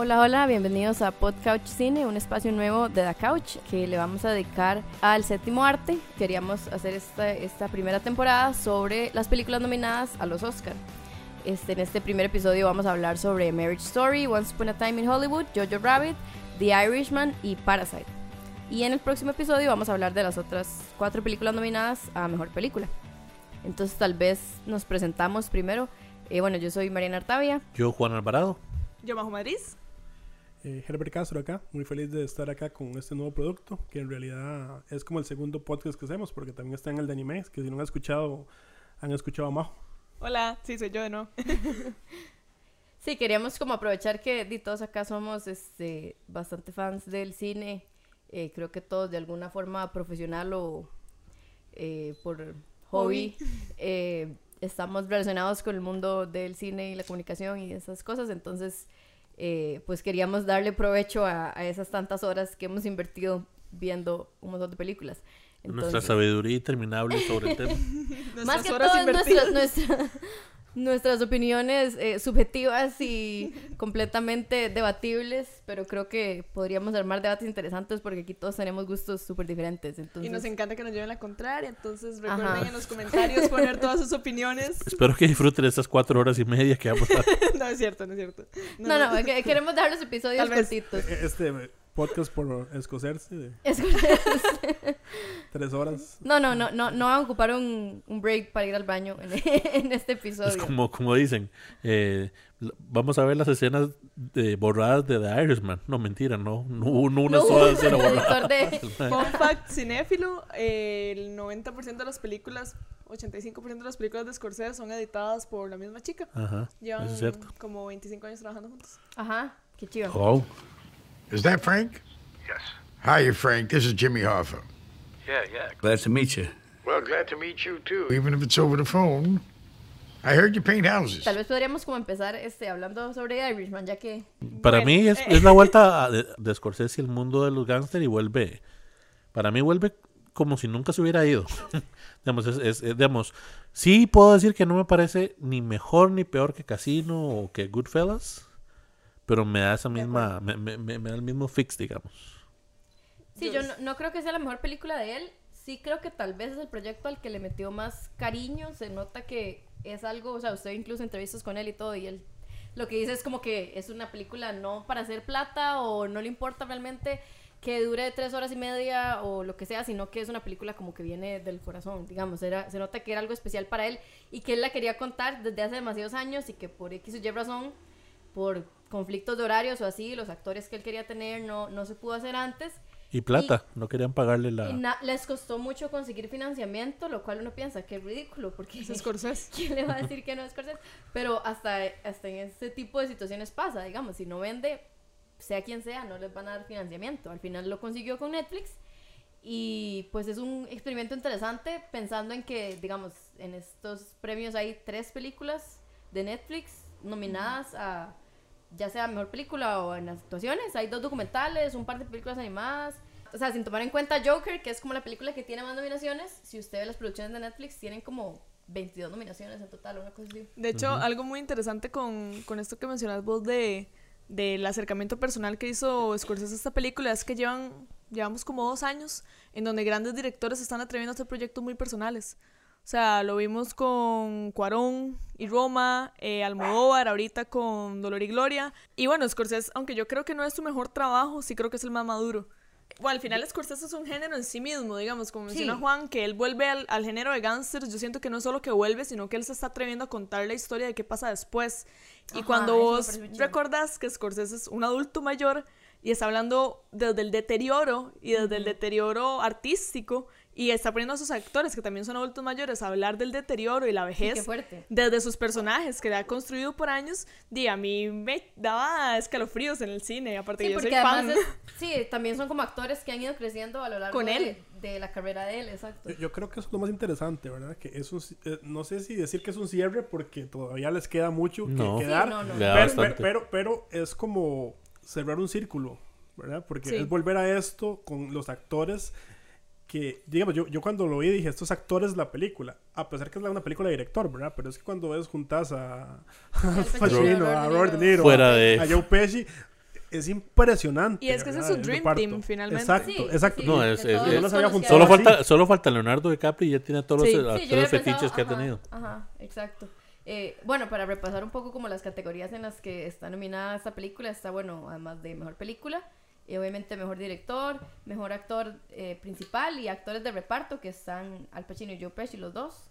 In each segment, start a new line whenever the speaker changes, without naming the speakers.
Hola, hola, bienvenidos a Podcouch Cine, un espacio nuevo de The Couch que le vamos a dedicar al séptimo arte. Queríamos hacer esta, esta primera temporada sobre las películas nominadas a los Oscar. Este, en este primer episodio vamos a hablar sobre Marriage Story, Once Upon a Time in Hollywood, Jojo Rabbit, The Irishman y Parasite. Y en el próximo episodio vamos a hablar de las otras cuatro películas nominadas a Mejor Película. Entonces tal vez nos presentamos primero. Eh, bueno, yo soy Mariana Artavia.
Yo, Juan Alvarado.
Yo, Majo Madrid.
Eh, Herbert Castro acá, muy feliz de estar acá con este nuevo producto, que en realidad es como el segundo podcast que hacemos, porque también está en el de animes, que si no han escuchado, han escuchado a Majo.
Hola, sí, soy yo de nuevo.
Sí, queríamos como aprovechar que di, todos acá somos este, bastante fans del cine. Eh, creo que todos de alguna forma profesional o eh, por hobby, eh, estamos relacionados con el mundo del cine y la comunicación y esas cosas. Entonces, eh, pues queríamos darle provecho a, a esas tantas horas que hemos invertido viendo un montón de películas.
Nuestra sabiduría interminable sobre el tema.
más
Nuestras
que
horas
todo nuestra- nuestras opiniones eh, subjetivas y completamente debatibles, pero creo que podríamos armar debates interesantes porque aquí todos tenemos gustos súper diferentes. Entonces,
Y nos encanta que nos lleven la contraria, entonces
Ajá.
recuerden en los comentarios poner todas sus opiniones.
Espero que disfruten estas cuatro horas y media que vamos a...
no, es cierto, no es cierto.
no, no, que- queremos dar los episodios cortitos.
Eh, Este podcast por escocerse de
Es-
tres horas.
No, no, no, no, no van a ocupar un, un break para ir al baño en, en este episodio.
Es como, como dicen, eh, vamos a ver las escenas de, borradas de The Irishman. No, mentira, no. No, no una
No,
sola
el
escena borrada.
de-
Fun fact cinéfilo, eh, el 90% de las películas, 85% de las películas de Scorsese son editadas por la misma chica.
Ajá,
Llevan
es cierto.
como 25 años trabajando juntos.
Ajá, qué chido.
Oh,
Is that Frank?
Yes.
Hi, Frank. This is Jimmy Hoffa.
Yeah, yeah.
Glad to meet you.
Well, glad to meet you too, even if it's over the phone. I heard you paint houses.
Tal vez podríamos como empezar este, hablando sobre Irishman, ya que
Para
Bueno,
mí es,
eh.
es la vuelta a- de, de Scorsese y el mundo de los gángsters y vuelve... Para mí vuelve como si nunca se hubiera ido. digamos, es, es- es- digamos, sí puedo decir que no me parece ni mejor ni peor que Casino o que Goodfellas, pero me da esa misma, me, me- me- me da el mismo fix, digamos.
Sí, yo no, no creo que sea la mejor película de él. Sí creo que tal vez es el proyecto al que le metió más cariño. Se nota que es algo, o sea, usted incluso entrevistas con él y todo, y él lo que dice es como que es una película no para hacer plata o no le importa realmente que dure tres horas y media o lo que sea, sino que es una película como que viene del corazón, digamos. Era, se nota que era algo especial para él y que él la quería contar desde hace demasiados años y que por X o Y razón, por conflictos de horarios o así, los actores que él quería tener no, no se pudo hacer antes.
Y plata, no querían pagarle la...
Y na- les costó mucho conseguir financiamiento, lo cual uno piensa que es ridículo, porque
Es Scorsese.
¿quién le va a decir que no es Scorsese? Pero hasta, hasta en este tipo de situaciones pasa, digamos, si no vende, sea quien sea, no les van a dar financiamiento. Al final lo consiguió con Netflix y pues es un experimento interesante pensando en que, digamos, en estos premios hay tres películas de Netflix nominadas a ya sea mejor película o en actuaciones. Hay dos documentales, un par de películas animadas. O sea, sin tomar en cuenta Joker, que es como la película que tiene más nominaciones, si usted ve las producciones de Netflix, tienen como 22 nominaciones en total, una cosa así.
De hecho, algo muy interesante con, con esto que mencionas vos de del acercamiento personal que hizo Scorsese a esta película es que llevan llevamos como dos años en donde grandes directores se están atreviendo a hacer proyectos muy personales. O sea, lo vimos con Cuarón y Roma, eh, Almodóvar, ahorita con Dolor y Gloria. Y bueno, Scorsese, aunque yo creo que no es su mejor trabajo, sí creo que es el más maduro. Bueno, al final Scorsese es un género en sí mismo, digamos, como menciona
Sí.
Juan, que él vuelve al, al género de gangsters, yo siento que no es solo que vuelve, sino que él se está atreviendo a contar la historia de qué pasa después. Y
Ajá,
cuando vos recordás que Scorsese es un adulto mayor y está hablando desde el deterioro y desde el deterioro artístico y está poniendo a sus actores, que también son adultos mayores, a hablar del deterioro y la vejez
qué fuerte.
desde sus personajes que ha construido por años, di, a mí me daba escalofríos en el cine, aparte
Sí,
que yo soy
porque
fan.
es- sí, también son como actores que han ido creciendo a lo largo
Con
de,
él.
de la carrera de él, exacto.
Yo, yo creo que eso es lo más interesante, ¿verdad? Que es un, eh, no sé si decir que es un cierre porque todavía les queda mucho que,
No.
que
Sí,
dar.
no, no.
Pero, pero, pero, pero es como cerrar un círculo, ¿verdad? Porque
Sí.
es volver a esto con los actores que, digamos, yo, yo cuando lo vi dije, estos actores de la película, a pesar que es una película de director, ¿verdad? Pero es que cuando ves juntas a, a
Pacino, a Robert De Niro.
Fuera
a,
de-
a Joe Pesci, es impresionante.
Y es que ese es su dream team, finalmente.
Exacto,
Sí,
exacto.
sí,
No, es-
juntado
Solo
así.
falta, solo falta Leonardo DiCaprio y ya tiene todos
Sí,
los actores fetiches que ha tenido.
Ajá, exacto. Eh, bueno, para repasar un poco como las categorías en las que está nominada esta película, está bueno, además de mejor película, y obviamente mejor director, mejor actor eh, principal y actores de reparto que están Al Pacino y Joe Pesci los dos.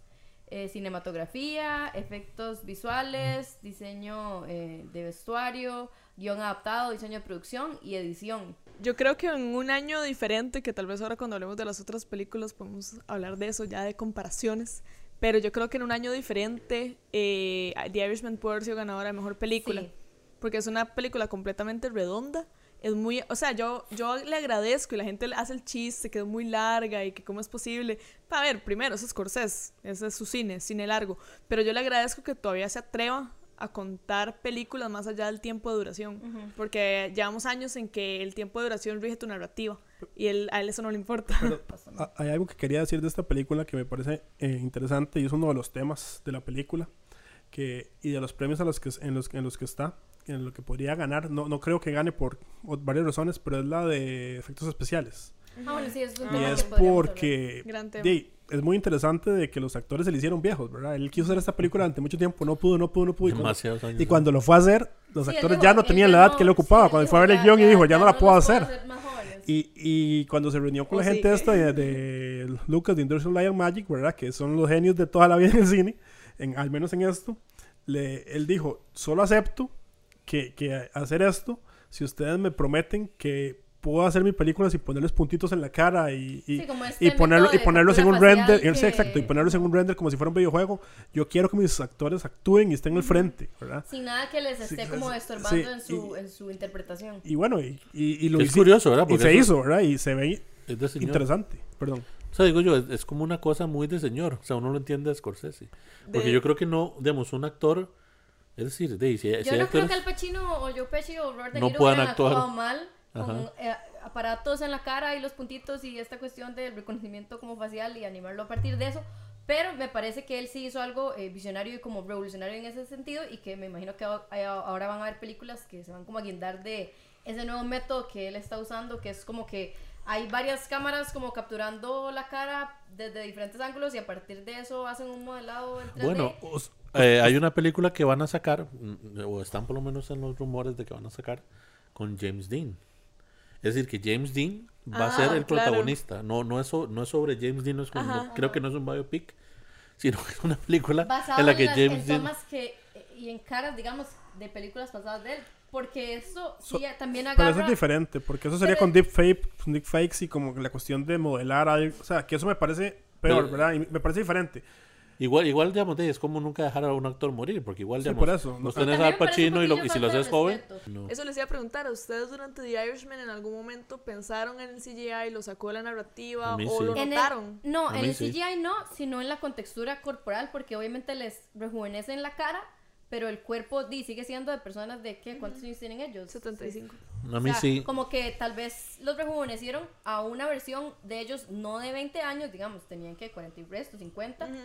Eh, cinematografía, efectos visuales, diseño eh, de vestuario, guion adaptado, diseño de producción y edición.
Yo creo que en un año diferente, que tal vez ahora cuando hablemos de las otras películas podemos hablar de eso, ya de comparaciones, pero yo creo que en un año diferente eh, The Irishman puede haber sido ganadora de mejor película,
Sí.
porque es una película completamente redonda. Es muy, o sea, yo, yo le agradezco y la gente le hace el chiste que es muy larga y que cómo es posible. A ver, primero, es Scorsese, ese es su cine, cine largo, pero yo le agradezco que todavía se atreva a contar películas más allá del tiempo de duración, porque llevamos años en que el tiempo de duración rige tu narrativa y él, a él eso no le importa.
Pero hay algo que quería decir de esta película que me parece eh, interesante y es uno de los temas de la película que, y de los premios a los que, en, los, en los que está, en lo que podría ganar. No, no creo que gane por o- varias razones, pero es la de efectos especiales.
Ah, bueno, sí, es un
Y
tema
es porque
Gran tema.
di, es muy interesante de que los actores se le hicieron viejos, ¿verdad? Él quiso hacer esta película durante mucho tiempo, no pudo, no pudo, no pudo. Y cuando,
Demasiados años.
y cuando lo fue a hacer, los
Sí,
actores
dijo,
ya no tenían la edad
no-
que le ocupaba.
sí,
cuando
él
fue a ver el guion y dijo, ya, no la puedo hacer. Y, y cuando se reunió con
Oh,
la
sí.
gente esta de, de Lucas de Industrial Light and Magic, ¿verdad? Que son los genios de toda la vida en el cine, en, al menos en esto, le, él dijo, solo acepto que, que hacer esto si ustedes me prometen que puedo hacer mi película sin ponerles puntitos en la cara y, y,
Sí, este
y ponerlo, y ponerlos en un render, sí,
que-
exacto, y ponerlos en un render como si fuera un videojuego. Yo quiero que mis actores actúen y estén al frente, ¿verdad?
Sin nada que les esté
Sí,
como estorbando
sí,
en, su,
y-
en su interpretación.
Y bueno, y, y, y lo
Es
hici-
curioso, ¿verdad?
Y
Porque
se
eso
hizo, ¿verdad? Y se ve interesante. Perdón.
O sea, digo yo, es, es como una cosa muy de señor. O sea, uno lo entiende de Scorsese. Porque
De-
yo creo que no, digamos, un actor. Es decir, de, si,
Yo no creo
actores-
que Al Pacino o Joe Pesci o Robert De
No
Niro
puedan
hayan
actuar.
mal con eh, aparatos en la cara y los puntitos y esta cuestión del reconocimiento como facial y animarlo a partir de eso. Pero me parece que él sí hizo algo eh, visionario y como revolucionario en ese sentido y que me imagino que a- a- ahora van a haber películas que se van como a guindar de ese nuevo método que él está usando, que es como que hay varias cámaras como capturando la cara desde diferentes ángulos y a partir de eso hacen un modelado en 3D.
Bueno, os- eh, hay una película que van a sacar, mm, o están por lo menos en los rumores de que van a sacar, con James Dean. Es decir, que James Dean va a
Ah,
ser el
claro.
protagonista. No, no, es, so- no es sobre James Dean, no es como-
Ajá.
no- creo que no es un biopic, sino que es una película
basado
en la
en,
que
las,
James
en
Dean...
que y en caras digamos de películas pasadas de él porque eso
So-
sí también
Pero
agarra
eso es diferente, porque eso sería
Pero-
con deepfake, deepfakes y como la cuestión de modelar algo. O sea, que eso me parece peor,
Pero-
¿verdad? Y me parece diferente.
Igual, igual, digamos, de- es como nunca dejar a un actor morir, porque igual,
Sí,
digamos,
por eso. No-
tenés
También
al Pacino y, lo, y si lo haces joven... no.
Eso les iba a preguntar, ¿a ustedes durante The Irishman en algún momento pensaron en el CGI, lo sacó de la narrativa o
sí.
lo
En el-
notaron?
no,
A
en el
sí.
CGI no, sino en la contextura corporal, porque obviamente les rejuvenecen la cara, pero el cuerpo di, sigue siendo de personas de ¿qué? ¿Cuántos años tienen ellos?
75.
A
O
mí
sea,
sí.
Como que tal vez los rejuvenecieron a una versión de ellos no de 20 años, digamos, tenían que 40 y resto, 50.
Ujú.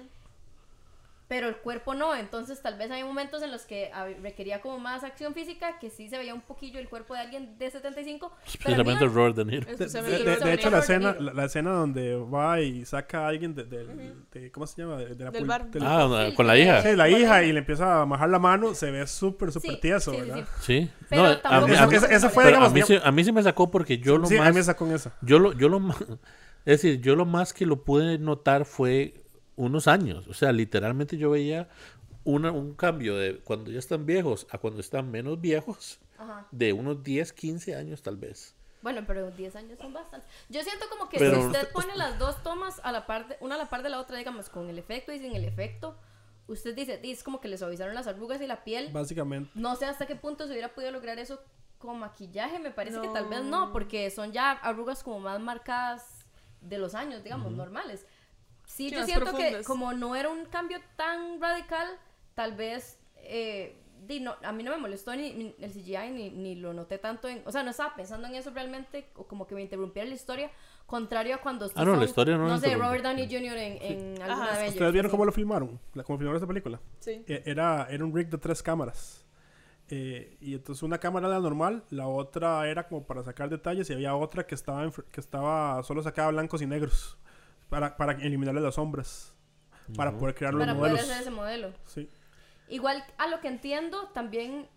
Pero el cuerpo no, entonces tal vez hay momentos en los que hab- requería como más acción física, que sí se veía un poquillo el cuerpo de alguien de 75, pero a mí
Especialmente
no-
Robert De Niro.
De, de- de- de hecho, la escena, la, la escena donde va y saca a alguien de, del- de- ¿cómo se llama? De, de la
Del bar.
del-
Ah,
Sí,
con la hija.
sí, la hija y le empieza a majar la mano, se ve súper, súper
Sí,
tieso,
sí,
¿verdad?
sí. Pero
No, a mí,
esa- fue,
pero a
digamos,
mí,
digamos-
sí, a mí sí me sacó porque yo lo
sí, a
más...
mí me sacó con esa.
Yo lo, yo lo más, es decir, yo lo más que lo pude notar fue unos años. O sea, literalmente yo veía una, un cambio de cuando ya están viejos a cuando están menos viejos,
Ajá.
de unos 10, 15 años tal vez.
Bueno, pero 10 años son bastantes. Yo siento como que
Pero-
si usted pone las dos tomas a la par de, una a la par de la otra, digamos, con el efecto y sin el efecto, usted dice, "Di, es como que le suavizaron las arrugas y la piel.
Básicamente.
No sé hasta qué punto se hubiera podido lograr eso con maquillaje, me parece que tal vez
No.
no, porque son ya arrugas como más marcadas de los años, digamos, normales. Sí,
Sí,
yo siento que como no era un cambio tan radical, tal vez eh, no, a mí no me molestó ni, ni el CGI ni, ni lo noté tanto en, o sea, no estaba pensando en eso realmente o como que me interrumpiera la historia, contrario a cuando sí
Ah, no, la historia no la
sé. Robert Downey Jr. en, en alguna
Ajá.
de ellas.
¿Ustedes vieron
sí.
cómo lo filmaron? La- ¿Cómo filmaron esta película?
Sí.
E- Era, era un rig de tres cámaras. Eh, y entonces una cámara era normal, la otra era como para sacar detalles y había otra que estaba, en fr- que estaba solo sacaba blancos y negros para, para eliminarle las sombras, para poder crear los
Para poder
modelos.
hacer ese modelo.
Sí.
Igual a lo que entiendo, también,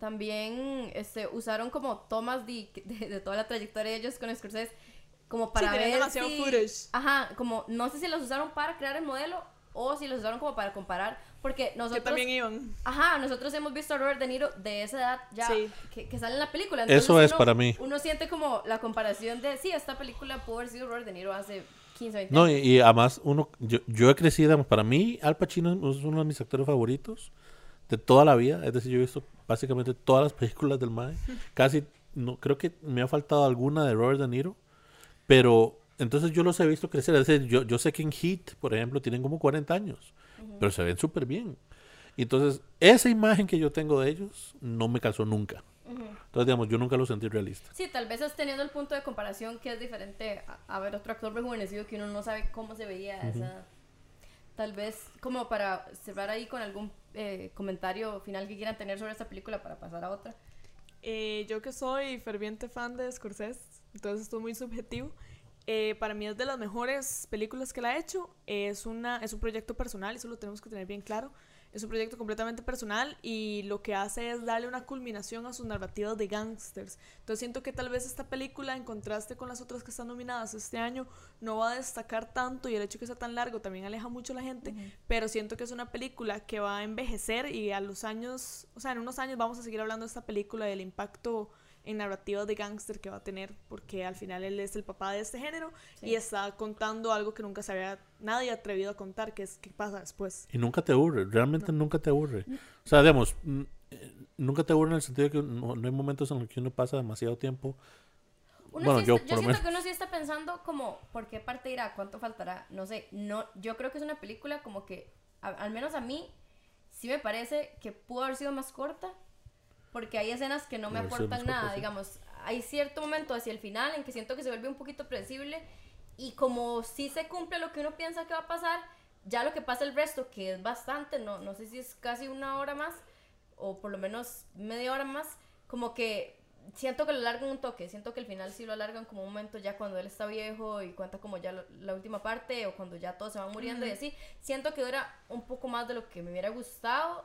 también este, usaron como tomas de, de, de toda la trayectoria de ellos con Scorsese, como para
tenían
ver
demasiado
si...
footage.
Ajá, como no sé si los usaron para crear el modelo o si los usaron como para comparar, porque
Que
nosotros...
también iban.
Ajá, nosotros hemos visto a Robert De Niro de esa edad ya
Sí.
que, que sale en la película.
Eso es
uno-
para mí.
Uno siente como la comparación de, sí, esta película pudo haber sido Robert De Niro hace 15, 20
No, y, y además, uno, yo, yo he crecido, digamos, para mí, Al Pacino es uno de mis actores favoritos de toda la vida. Es decir, yo he visto básicamente todas las películas del Mae. Casi, no creo que me ha faltado alguna de Robert De Niro. Pero entonces yo los he visto crecer. Es decir, yo, yo sé que en Heat, por ejemplo, tienen como 40 años. Pero se ven súper bien. Entonces, esa imagen que yo tengo de ellos no me calzó nunca. Entonces, digamos, yo nunca lo sentí realista.
Sí, tal vez es teniendo el punto de comparación que es diferente a, a ver otro actor rejuvenecido que uno no sabe cómo se veía esa edad. Tal vez como para cerrar ahí con algún eh, comentario final que quieran tener sobre esta película para pasar a otra.
Eh, yo que soy ferviente fan de Scorsese, entonces esto es muy subjetivo. eh, para mí es de las mejores películas que él ha hecho. Es, una, es un proyecto personal, eso lo tenemos que tener bien claro. Es un proyecto completamente personal y lo que hace es darle una culminación a sus narrativas de gangsters. Entonces siento que tal vez esta película, en contraste con las otras que están nominadas este año, no va a destacar tanto y el hecho de que sea tan largo también aleja mucho a la gente, pero siento que es una película que va a envejecer y a los años, o sea, en unos años vamos a seguir hablando de esta película, del impacto en narrativas de gángster que va a tener, porque al final él es el papá de este género y está contando algo que nunca se había nadie atrevido a contar, que es qué pasa después.
Y nunca te aburre, realmente nunca te aburre. O sea, digamos, eh, nunca te aburre en el sentido de que no, no hay momentos en los que uno pasa demasiado tiempo.
Uno
Bueno,
sí
yo
está-
por lo
siento
menos.
que uno sí está pensando como, ¿por qué parte irá? ¿Cuánto faltará? No sé, no, yo creo que es una película como que, a- al menos a mí, sí me parece que pudo haber sido más corta, porque hay escenas que no me aportan nada, digamos, hay cierto momento hacia el final en que siento que se vuelve un poquito predecible, y como sí se cumple lo que uno piensa que va a pasar, ya lo que pasa el resto, que es bastante, no, no sé si es casi una hora más, o por lo menos media hora más, como que siento que lo alargan un toque, siento que el final sí lo alargan como un momento ya cuando él está viejo y cuenta como ya lo- la última parte o cuando ya todos se van muriendo y así, siento que dura un poco más de lo que me hubiera gustado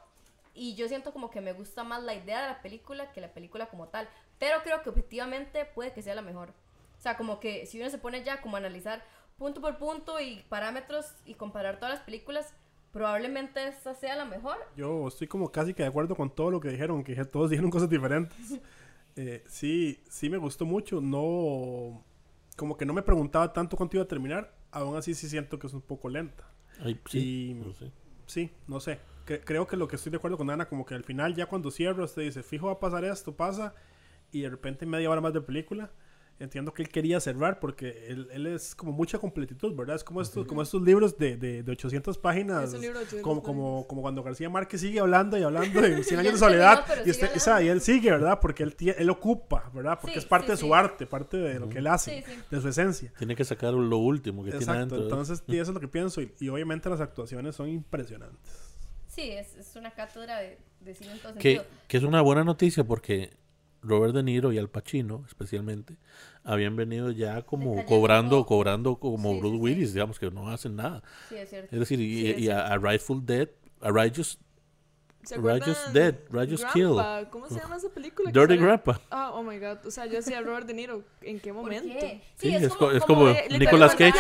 y yo siento como que me gusta más la idea de la película que la película como tal, pero creo que objetivamente puede que sea la mejor. O sea, como que si uno se pone ya como a analizar punto por punto y parámetros y comparar todas las películas, probablemente esta sea la mejor.
Yo estoy como casi que de acuerdo con todo lo que dijeron, que todos dijeron cosas diferentes. Eh, sí, sí me gustó mucho. No, como que no me preguntaba tanto cuánto iba a terminar. Aún así sí siento que es un poco lenta.
Ay, sí,
Y-
no sé.
Sí, no sé. Cre- creo que lo que estoy de acuerdo con Ana, como que al final ya cuando cierra usted dice, fijo va a pasar esto, pasa, y de repente media hora más de película. Entiendo que él quería cerrar porque él, él es como mucha completitud, ¿verdad? Es como estos, como estos libros de, de, de 800 páginas.
Es un libro de 800
como,
páginas.
como, como cuando García Márquez sigue hablando y hablando de 100
Ya
años de soledad. y,
hablando.
y él sigue, ¿verdad? Porque él, él ocupa, ¿verdad? Porque
Sí,
es parte
sí,
de su
sí.
arte, parte de lo que él hace,
Sí, sí.
de su esencia.
Tiene que sacar lo último que tiene
Exacto,
adentro.
entonces y eso es lo que pienso. Y, y obviamente las actuaciones son impresionantes.
Sí, es, es una cátedra de, de cine en todo
que,
sentido.
que es una buena noticia porque Robert De Niro y Al Pacino, especialmente, habían venido ya como cobrando, cobrando como
Sí,
Bruce
sí, sí.
Willis, digamos que no hacen nada.
Sí, es cierto.
Es decir, y,
Sí, es
y a, a Rightful Dead, a Righteous,
¿Se
Dead, Righteous
Grandpa? ¿Cómo se llama esa película? que
Dirty Grandpa.
Ah, oh my god. O sea, yo decía Robert De Niro. ¿En qué
¿Por
momento?
qué?
Sí, es co- es como
eh,
Nicolas Cage.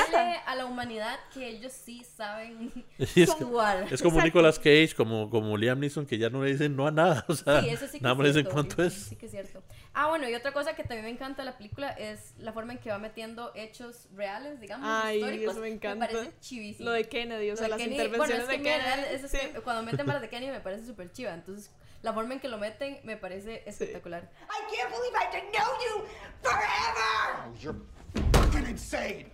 a la humanidad que ellos sí saben
Sí, es,
actuar.
es como
Exacto.
Nicolas Cage, como, como Liam Neeson, que ya no le dicen no a nada. O sea,
Sí, eso sí que
nada
es
más le dicen cuánto
sí,
es.
Sí que es cierto. Ah, bueno, y otra cosa que también me encanta de la película es la forma en que va metiendo hechos reales, digamos,
Ay,
históricos.
eso me encanta.
parece chivísimo.
Lo de Kennedy, o
Lo
sea, las
Kenny-
intervenciones
bueno, es que
de Kennedy.
eso es
sí.
que cuando meten balas de Kenny me parece súper chiva. Entonces, la forma en que lo meten me parece espectacular.
I can't believe I have to know you forever!
Oh, you're fucking insane!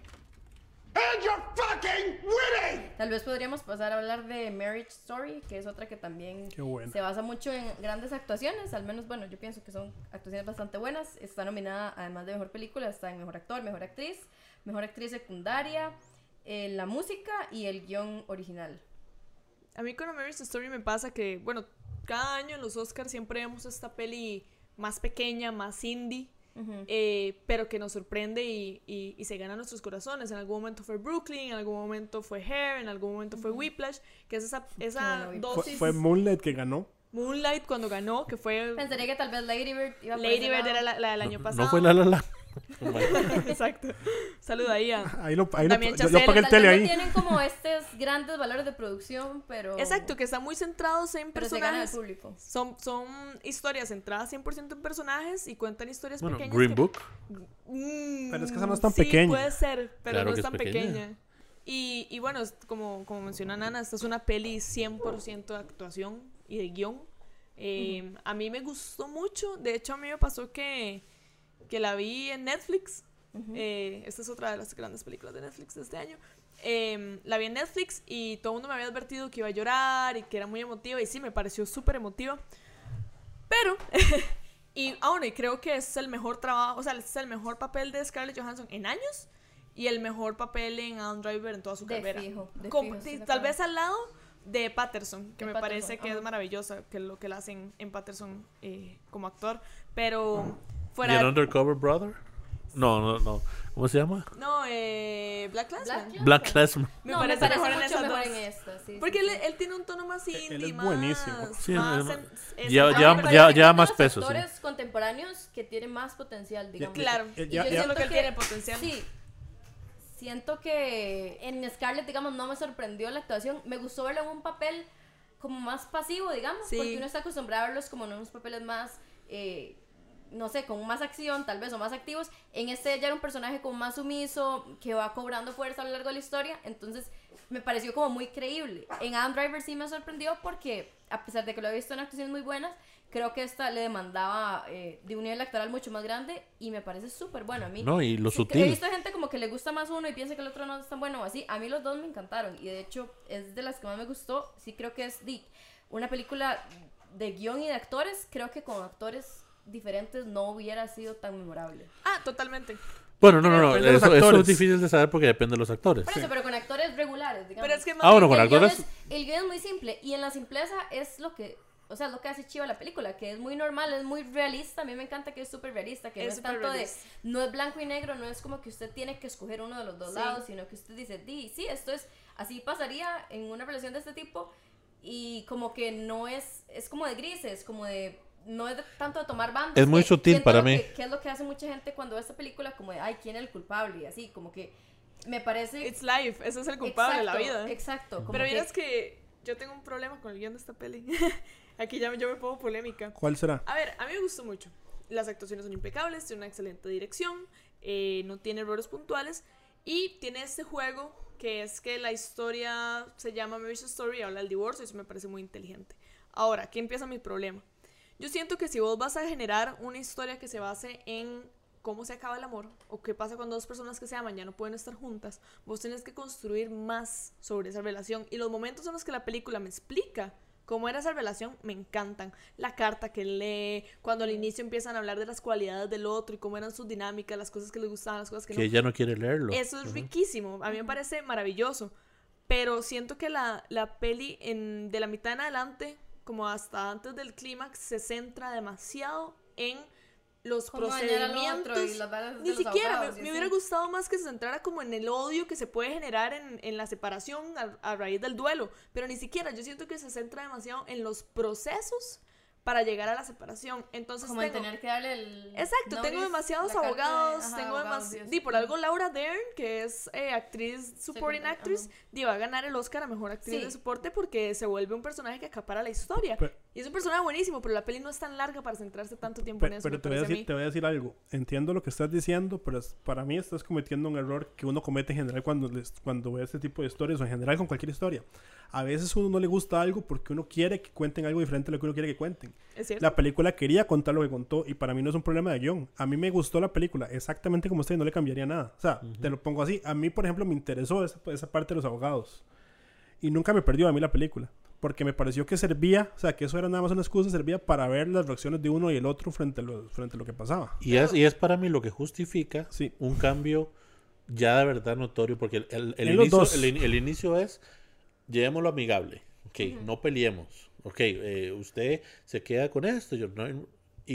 And you're fucking winning!
Tal vez podríamos pasar a hablar de Marriage Story, que es otra que también se basa mucho en grandes actuaciones, al menos, bueno, yo pienso que son actuaciones bastante buenas. Está nominada, además de Mejor Película, está en Mejor Actor, Mejor Actriz, Mejor Actriz Secundaria, eh, la música y el guion original.
A mí con Marriage Story me pasa que, bueno, cada año en los Oscars siempre vemos esta peli más pequeña, más indie, eh, pero que nos sorprende y, y- y se gana nuestros corazones. En algún momento fue Brooklyn, en algún momento fue Hair, en algún momento fue Whiplash, que es esa, esa
Bueno,
dosis.
fue Moonlight que ganó.
Moonlight cuando ganó, que fue...
Pensaría que tal vez Lady Bird iba por
Lady Bird era la, la del año pasado.
No fue la la la.
Exacto. Saluda ahí a...
Ahí lo, ahí lo-
Damien
yo, pagué el
Tal
tele
vez no
ahí.
tienen como estos grandes valores de producción, pero...
Exacto, que están muy centrados en
Pero se gana el
personajes.
público.
Son, son historias centradas 100% en personajes y cuentan historias
Bueno,
pequeñas.
Green
que-
Book.
Mm,
Pero es que esa no es tan
sí,
pequeña.
puede ser, pero
Claro
no
que
es
es
tan
pequeña.
pequeña. Y, y bueno, es como, como menciona Nana, esta es una peli 100% de actuación y de guion. Eh, A mí me gustó mucho. De hecho, a mí me pasó que, que la vi en Netflix. Eh, esta es otra de las grandes películas de Netflix de este año. Eh, la vi en Netflix y todo el mundo me había advertido que iba a llorar y que era muy emotiva. Y sí, me pareció súper emotiva. Pero, y aún y creo que es el mejor trabajo, o sea, es el mejor papel de Scarlett Johansson en años y el mejor papel en Adam Driver en toda su
De
carrera.
fijo, de
Como-
fijo, estoy
sí,
de
tal
acuerdo.
vez al lado de Patterson, que
De
me
Patterson,
parece que es maravillosa, que lo que le hacen en Patterson eh, como actor, pero
¿Y
fuera
el
de-
Undercover Brother? No, no, no. ¿Cómo se llama?
no, eh, Black Clansman.
Black
Classman.
Me
no,
parece,
me parece
mejor en
mucho
esas
mejor en esta, sí.
Porque
sí,
él, tiene un tono más indie,
él es
más,
buenísimo.
Sí,
más
no,
en-
ya-
es-
ya- ya- más
de los
peso, sí.
actores contemporáneos que tienen más potencial, digamos.
Claro,
Eh,
y yo
ya-
siento que él tiene potencial.
Sí. Siento que en Scarlett, digamos, no me sorprendió la actuación. Me gustó verlo en un papel como más pasivo, digamos,
Sí.
porque uno está acostumbrado a verlos como en unos papeles más, eh, no sé, con más acción tal vez o más activos. En este ya era un personaje como más sumiso, que va cobrando fuerza a lo largo de la historia, entonces me pareció como muy creíble. En Adam Driver sí me sorprendió porque, a pesar de que lo he visto en actuaciones muy buenas, creo que esta le demandaba eh, de un nivel actoral mucho más grande y me parece súper bueno a mí.
No, y lo
Sí, He
sutil.
visto gente como que le gusta más uno y piensa que el otro no es tan bueno o así. A mí los dos me encantaron y de hecho es de las que más me gustó. Sí creo que es di- una película de guion y de actores. Creo que con actores diferentes no hubiera sido tan memorable.
Ah, totalmente.
Bueno, no, no, no.
De los
Eso, eso es difícil de saber porque depende de los actores.
Por eso, pero con actores regulares, digamos.
Pero es que más
Ah, bueno, con
el guion
actores.
es- el guion es muy simple y en la simpleza es lo que, o sea, es lo que hace chiva la película, que es muy normal, es muy realista. A mí me encanta que es súper realista, que
Es
no es tanto de,
realista.
no es blanco y negro, no es como que usted tiene que escoger uno de los dos
Sí.
lados, sino que usted dice, di, sí, esto es, así pasaría en una relación de este tipo y como que no es, es como de grises, como de no es de- tanto de tomar bandas.
Es muy
que
sutil para mí.
Que, que es lo que hace mucha gente cuando ve esta película, como de, ay, ¿quién es el culpable? Y así, como que me parece...
It's life, ese es el culpable de la vida.
Exacto. como
Pero
que-
miras que yo tengo un problema con el guion de esta peli. Aquí ya yo me pongo polémica.
¿Cuál será?
A ver, a mí me gustó mucho. Las actuaciones son impecables, tiene una excelente dirección, eh, no tiene errores puntuales y tiene este juego que es que la historia se llama Marriage Story y habla del divorcio y eso me parece muy inteligente. Ahora, aquí empieza mi problema. Yo siento que si vos vas a generar una historia que se base en cómo se acaba el amor o qué pasa cuando dos personas que se aman ya no pueden estar juntas, vos tienes que construir más sobre esa relación y los momentos en los que la película me explica cómo era esa relación me encantan. La carta que lee, cuando al inicio empiezan a hablar de las cualidades del otro y cómo eran sus dinámicas, las cosas que le gustaban, las cosas que,
Que
no.
ella no quiere leerlo.
Eso es riquísimo, a mí me parece maravilloso. Pero siento que la, la peli en, de la mitad en adelante, como hasta antes del clímax, se centra demasiado en los procedimientos.
otro
Ni siquiera, me,
abogados
me hubiera gustado más que se centrara como en el odio que se puede generar en, en la separación a, a raíz del duelo. Pero ni siquiera, yo siento que se centra demasiado en los procesos para llegar a la separación. Entonces
como en
tengo-
tener que darle el.
Exacto,
notice,
tengo demasiados
de-
abogados,
ajá,
tengo demasiados...
sí,
Di, por algo Laura Dern, que es eh, actriz supporting actress, di, va a ganar el Oscar a Mejor Actriz
Sí.
de Soporte porque se vuelve un personaje que acapara la historia. Y es un personaje buenísimo, pero la peli no es tan larga para centrarse tanto tiempo en
Pero,
eso,
pero te, voy a
a
decir,
mí.
te voy a decir algo. Entiendo lo que estás diciendo, pero es- para mí estás cometiendo un error que uno comete en general cuando, les- cuando ve este tipo de historias o en general con cualquier historia. A veces uno no le gusta algo porque uno quiere que cuenten algo diferente a lo que uno quiere que cuenten.
Es cierto.
La película quería contar lo que contó y para mí no es un problema de guion. A mí me gustó la película exactamente como usted, no le cambiaría nada. O sea, te lo pongo así. A mí, por ejemplo, me interesó esa, esa parte de los abogados. Y nunca me perdió a mí la película. Porque me pareció que servía, o sea, que eso era nada más una excusa, servía para ver las reacciones de uno y el otro frente a lo, frente a lo que pasaba.
Y es, y es para mí lo que justifica
Sí.
un cambio ya de verdad notorio, porque el, el- inicio,
dos.
el, in- el inicio es, llevémoslo amigable, ok, no peleemos, ok, eh, usted se queda con esto, yo no,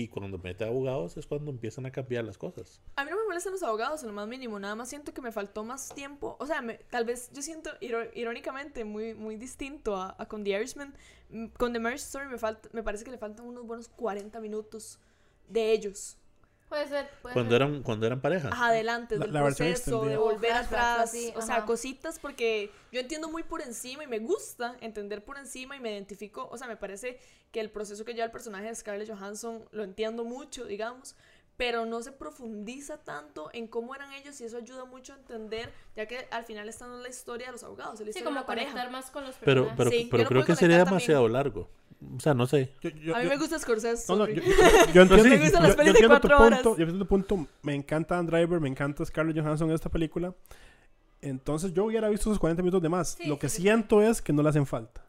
y cuando mete abogados es cuando empiezan a cambiar las cosas.
A mí no me molestan los abogados en lo más mínimo, nada más siento que me faltó más tiempo. O sea, me- tal vez yo siento irónicamente muy, muy distinto a, a con The Irishman. Mm, Con The Marriage Story me, falta, me parece que le faltan unos buenos 40 minutos de ellos.
Puede ser, puede
Cuando
ser.
eran, cuando eran pareja.
Ajá, adelante
La-
del
la
proceso, de volver atrás,
así,
o sea, cositas porque yo entiendo muy por encima y me gusta entender por encima y me identifico, o sea, me parece que el proceso que lleva el personaje de Scarlett Johansson lo entiendo mucho, digamos, pero no se profundiza tanto en cómo eran ellos y eso ayuda mucho a entender, ya que al final está en la historia de los abogados,
Sí,
de
como
la pareja.
conectar más con los
Pero,
personajes.
pero,
Sí, yo
pero creo que sería
también.
demasiado largo. O sea, no sé.
Yo, yo-
A mí
yo-
me gusta Scorsese.
No, yo, yo- yo entiendo.
Me gustan las pelis de
punto, yo entiendo tu punto. Me encanta Dan Driver, me encanta Scarlett Johansson en esta película. Entonces yo hubiera visto esos 40 minutos de más.
Sí,
Lo que
sí, sí.
siento es que no le hacen falta.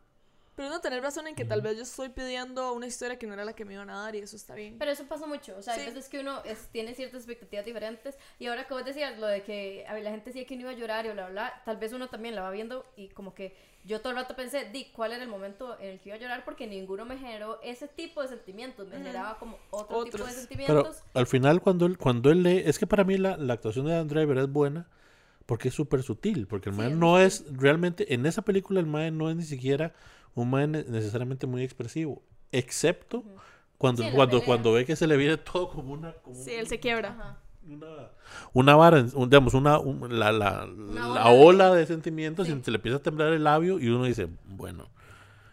Pero no tener razón en que tal vez yo estoy pidiendo una historia que no era la que me iban a dar y eso está bien.
Pero eso pasa mucho, o sea, hay
Sí.
veces que uno es- tiene ciertas expectativas diferentes y ahora que vos decías lo de que a ver, la gente decía que no iba a llorar y bla, bla, bla, tal vez uno también la va viendo y como que yo todo el rato pensé, di, ¿cuál era el momento en el que iba a llorar? Porque ninguno me generó ese tipo de sentimientos, me generaba como otro tipo de
Otros.
Pero
sentimientos.
al final cuando él, cuando él lee, es que para mí la, la actuación de Dan Driver es buena porque es súper sutil, porque el
Sí,
no es realmente, en esa película el man no es ni siquiera un man ne- necesariamente muy expresivo, excepto cuando,
Sí, la
cuando, cuando ve que se le viene todo como una... como
Sí, él se quiebra.
Ajá.
una, una vara, un- digamos, una, un- la, la, la
ola
ola,
de-
de sentimientos
Sí.
y se le empieza a temblar el labio y uno dice, bueno,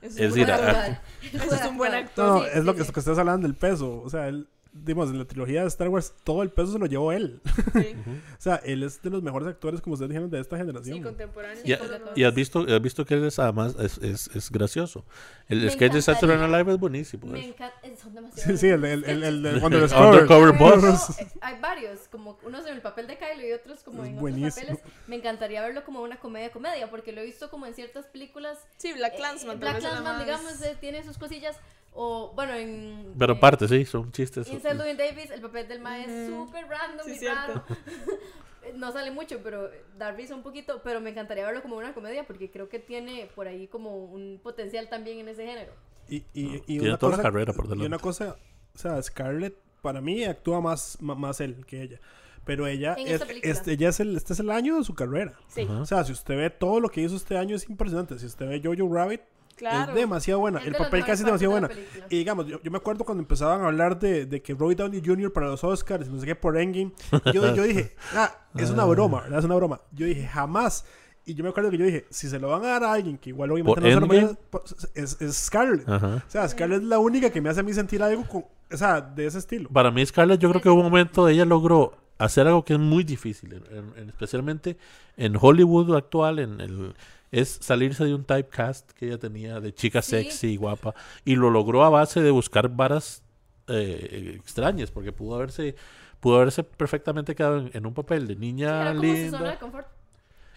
Es
un
decir,
buen
ah,
es un buen actor.
No,
Sí,
es lo
sí,
que,
sí.
que ustedes hablan del peso. O sea, él, digamos, en la trilogía de Star Wars, todo el peso se lo llevó él.
Sí,
o sea, él es de los mejores actores, como ustedes dijeron, de esta generación.
sí, contemporáneo.
y, y has visto has visto que él es además es, es, es gracioso. El
Me
sketch de Saturday Night Live es buenísimo.
Me encanta, eh, son demasiado
sí, sí, el, el, el, el, de Undercover.
Boss.
eh, Hay varios, como unos en el papel de Kylo y otros como
Es
en
buenísimo.
otros papeles. Me encantaría verlo como una comedia comedia, porque lo he visto como en ciertas películas.
Sí, Black
eh,
Clansman. tal
Black Clansman, digamos, eh, tiene sus cosillas. O, bueno, en.
Pero
eh,
parte, sí, son chistes.
Inside Llewyn Davis, el papel del mae es súper random
Sí,
y
cierto.
raro. no sale mucho, pero da risa un poquito. Pero me encantaría verlo como una comedia porque creo que tiene por ahí como un potencial también en ese género.
Y, y, y
Tiene
una
toda la
cosa,
carrera por
y
delante.
una cosa, o sea, Scarlett, para mí actúa más, más él que ella. Pero ella,
En
es, este, ella es el, este es el año de su carrera.
Sí.
O sea, si usted ve todo lo que hizo este año es impresionante. Si usted ve Jojo Rabbit,
claro.
es demasiado buena.
Es
El
de
papel casi es demasiado buena. Y digamos, yo, yo me acuerdo cuando empezaban a hablar de, de que Roy Downey Jr. para los Oscars, no sé qué, por Endgame. Yo, yo dije, ah, es una broma, ¿verdad? Es una broma. Yo dije, jamás. Y yo me acuerdo que yo dije, si se lo van a dar a alguien que igual obviamente
¿Por
no se lo pues, es, es Scarlett.
Ajá.
O sea, Scarlett es la única que me hace a mí sentir algo con, o sea, de ese estilo.
Para mí, Scarlett, yo creo que hubo un momento ella logró hacer algo que es muy difícil, en- en- en- especialmente en Hollywood actual, en el es salirse de un typecast que ella tenía de chica
Sí.
sexy y guapa y lo logró a base de buscar varas eh, extrañas porque pudo haberse pudo haberse perfectamente quedado en, en un papel de niña
era como su
linda
zona de confort.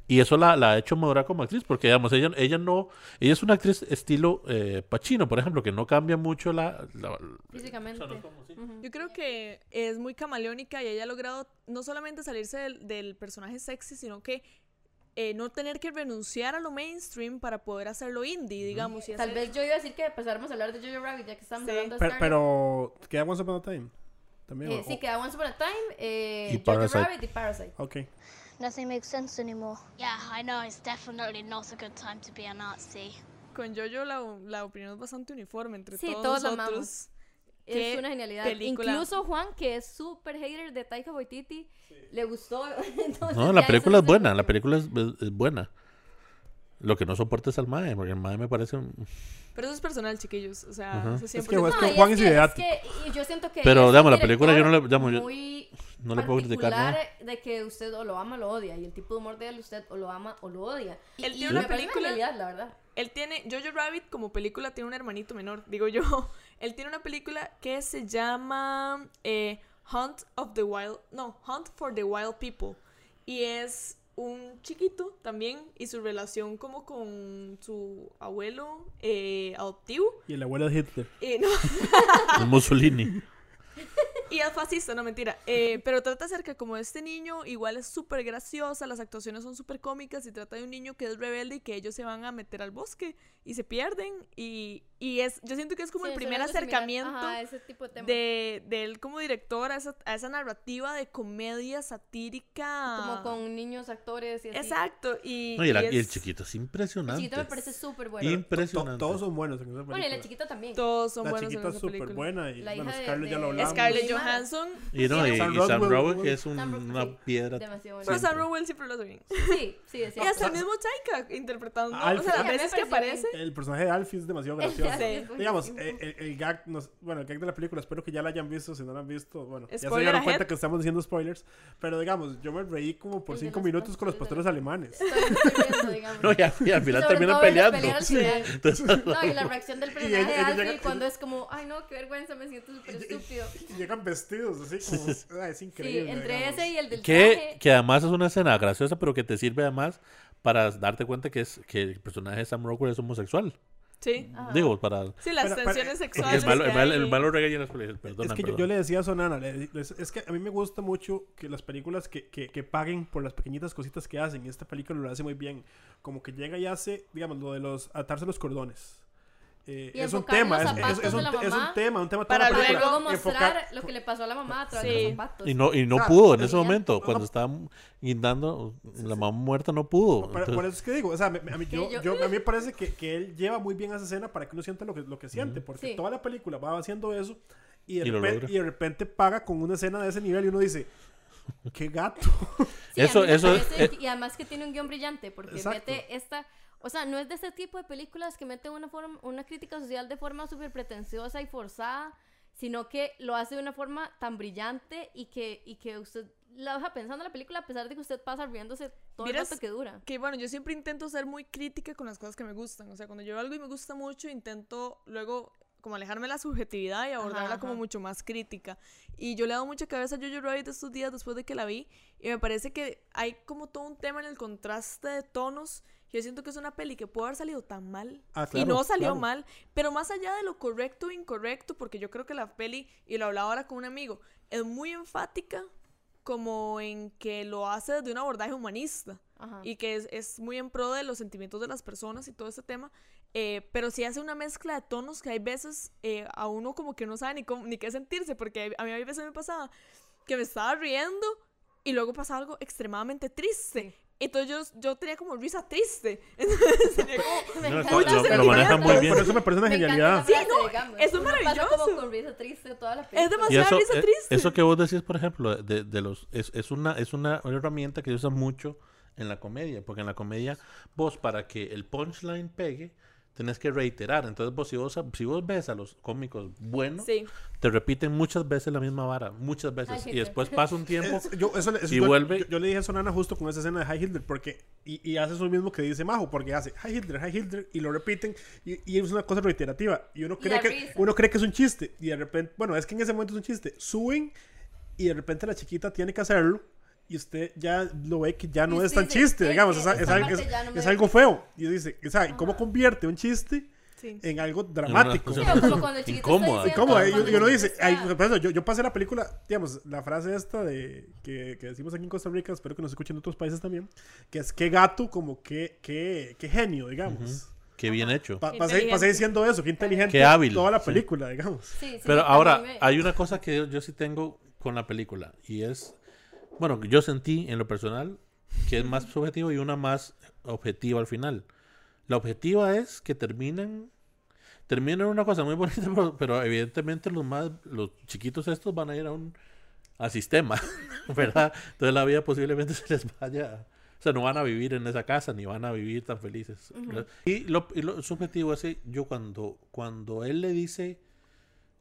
y eso la, la ha hecho madurar como actriz, porque digamos, ella, ella no, ella es una actriz estilo eh, Pacino, por ejemplo, que no cambia mucho la... la-
Físicamente.
o sea, no es como- sí.
Ujú.
Yo creo que es muy camaleónica y ella ha logrado no solamente salirse del, del personaje sexy, sino que eh, no tener que renunciar a lo mainstream para poder hacerlo indie, digamos. y
Tal
hacer-
vez yo iba a decir que empezáramos a hablar de Jojo Rabbit ya que estamos
Sí.
hablando de
Pero,
Scarlett.
pero ¿queda Once Upon a Time? También.
Eh,
o-
sí, queda Once Upon a Time, eh,
Y
Jojo
Parasite.
Rabbit y Parasite.
Ok.
Nothing makes sense anymore. Yeah, I know it's definitely not a good time to be a Nazi.
Con Jojo la, la opinión es bastante uniforme entre
Sí,
todos,
todos la
nosotros.
amamos.
Qué
Es una genialidad.
película.
Incluso Juan, que es súper hater de Taika Waititi, le gustó. Entonces,
No, la
eso
película es buena, la película es, es- es buena. Lo que no soporta es al Mae, porque el Mae me parece un...
Pero eso es personal, chiquillos. O sea,
Ajá.
eso
Es
siempre
que,
es-
es
No,
que Juan es
que-
ideático.
que- y yo siento que
Pero,
es
digamos, la película yo no le- digamos, yo no le puedo criticar nada.
de que usted o lo ama o lo odia. Y el tipo de humor de él, usted o lo ama o lo odia. Y,
Él tiene una película-
genialidad, la verdad.
Él tiene, Jojo Rabbit como película tiene un hermanito menor, digo yo. Él tiene una película que se llama eh, Hunt of the Wild, no, Hunt for the Wild People. Y es un chiquito también y su relación como con su abuelo eh, adoptivo.
Y el abuelo de Hitler.
Y no,
Mussolini.
Y es fascista, no mentira. Eh, pero trata acerca como de este niño, igual es súper graciosa, las actuaciones son súper cómicas y trata de un niño que es rebelde y que ellos se van a meter al bosque y se pierden. Y, y es, yo siento que es como
Sí,
el primer
es
acercamiento
ajá, ese tipo de
de, de él como director a esa, a esa narrativa de comedia satírica.
Como con niños actores y así.
Exacto. Y,
No, y, la-
y
y el
es-
chiquito es
El
impresionante.
chiquito me parece súper bueno.
To-
Impresionante.
todos son buenos en esa película.
Bueno, y la chiquita también.
Todos son
La
buenos
chiquita
en
es súper buena. Y
La
bueno,
hija de-
Scarlett ya lo hablamos.
Scarlett. Johansson.
Y, no, y,
Sam
y Sam
Rockwell,
Rockwell. que es un-
Sam Rockwell,
una
sí.
piedra.
Demasiado.
Pero Sam. Rockwell siempre lo hace bien.
Sí, sí, es
Y hasta el mismo Taika interpretando.
Alfie.
o sea,
Sí,
las veces que aparece.
El personaje de Alfie es demasiado gracioso.
Sí.
Digamos,
buenísimo.
eh, el, el gag, nos- bueno, el gag de la película, espero que ya la hayan visto. Si no la han visto, bueno, ya se
Spoiler
dieron cuenta que estamos diciendo spoilers. Pero digamos, yo me reí como por
El
cinco minutos con los
pastores
alemanes.
No, y, al- y al final terminan peleando. Sí.
No, y la reacción del personaje de Alfie cuando es como, ay no, qué vergüenza, me siento súper estúpido.
Y llegan vestidos así como. ah, es
Sí,
increíble.
entre
digamos.
ese y el del
que,
traje.
que además es una escena graciosa, pero que te sirve además para darte cuenta que, es, que el personaje de Sam Rockwell es homosexual.
Sí.
Ajá.
Digo, para...
Sí, las tensiones
Porque
sexuales.
el malo, el malo, el malo regaña en las películas, perdona,
Es que yo, yo le decía a Sonana, le- le- es que a mí me gusta mucho que las películas que, que, que paguen por las pequeñitas cositas que hacen. Y esta película lo hace muy bien. Como que llega y hace, digamos, lo de los atarse los cordones. Eh, es un tema, es, es-
zapatos
es un, es un tema, un tema
para
luego mostrar
Enfocar-
lo que le pasó a la mamá a través
Sí.
de los zapatos.
Y no, y no
sea,
pudo en ese momento.
no-
Cuando
no-
estaba guindando, la mamá muerta no pudo.
Por,
Entonces-
por eso es que digo, o sea, me- a mí, yo,
yo-
yo- a mí me parece que, que él lleva muy bien a esa escena para que uno sienta lo que, lo que siente, porque
Sí.
toda la película va haciendo eso y de,
Y lo
repente, y de repente paga con una escena de ese nivel y uno dice, qué gato.
Sí,
Eso- eso
parece-
eh.
y además que tiene un guion brillante porque
Exacto.
mete esta o sea no es de ese tipo de películas que meten una forma una crítica social de forma súper pretenciosa y forzada sino que lo hace de una forma tan brillante y que y que usted la deja pensando en la película a pesar de que usted pasa riéndose todo el rato que dura
Que bueno, yo siempre intento ser muy crítica con las cosas que me gustan. O sea, cuando yo veo algo y me gusta mucho, intento luego como alejarme de la subjetividad y abordarla
Ajá,
como
ajá.
mucho más crítica. Y yo le he dado mucha cabeza a Jojo Rabbit estos días después de que la vi. Y me parece que hay como todo un tema en el contraste de tonos. Yo siento que es una peli que puede haber salido tan mal.
Ah,
y
claro,
no salió
claro.
mal. Pero más allá de lo correcto o incorrecto, porque yo creo que la peli, y lo hablaba ahora con un amigo, es muy enfática como en que lo hace desde un abordaje humanista
Ajá.
y que es, es muy en pro de los sentimientos de las personas y todo ese tema, eh, pero sí hace una mezcla de tonos que hay veces eh, a uno como que no sabe ni, cómo- ni qué sentirse, porque a mí hay veces me pasaba que me estaba riendo y luego pasaba algo extremadamente triste. Entonces yo, yo tenía como risa triste. Entonces tenía como...
Me
No,
muchos
lo, lo manejan
sentimientos.
muy bien.
por eso me parece una
Me
genialidad.
frase,
Sí, no,
digamos.
eso es maravilloso.
como con risa triste toda la película.
Es demasiado
eso,
risa triste.
eso que vos decís, por ejemplo, de, de los es, es una es una, una herramienta que se usa mucho en la comedia, porque en la comedia vos para que el punchline pegue tenés que reiterar. Entonces vos si vos si vos ves a los cómicos buenos,
Sí.
te repiten muchas veces la misma vara, muchas veces
Ay,
y después pasa un tiempo
Es- yo, eso, le- eso
Y
yo-
vuelve-
Yo, yo le dije a Sonana justo con esa escena de High Hitler, porque. Y, y hace eso mismo que dice Majo, porque hace High Hitler, High Hitler, y lo repiten, y, y es una cosa reiterativa. Y uno cree,
da
que,
risa.
uno cree que es un chiste, y de repente. Bueno, es que en ese momento es un chiste. Suben, y de repente la chiquita tiene que hacerlo. Y usted ya lo ve que ya no
Y
es tan
dice,
chiste,
"Eh,
digamos, es, algo-
no me
es
da
algo
risa".
feo. Y dice, o sea, ¿cómo convierte un chiste
Sí.
en algo dramático?
cosa-
Sí, o como cuando el chiquito
Incómoda.
está
Y uno dice, ay, yo, yo pasé la película, digamos, la frase esta de que, que decimos aquí en Costa Rica, espero que nos escuchen en otros países también, que es que gato, como que, que, que genio, digamos.
qué bien hecho.
Pa-
Qué
pasé, pasé diciendo eso, que inteligente
Qué hábil,
toda la
sí.
película, digamos.
Sí, sí,
Pero ahora,
me-
hay una cosa que yo, yo sí tengo con la película y es, bueno, yo sentí en lo personal que es más subjetivo y una más objetiva al final. La objetiva es que terminan, terminan una cosa muy bonita, pero, pero evidentemente los más, los chiquitos estos van a ir a un al sistema, ¿verdad? Entonces la vida posiblemente se les vaya, o sea, no van a vivir en esa casa ni van a vivir tan felices. Y lo, y lo subjetivo es que yo cuando, cuando él le dice,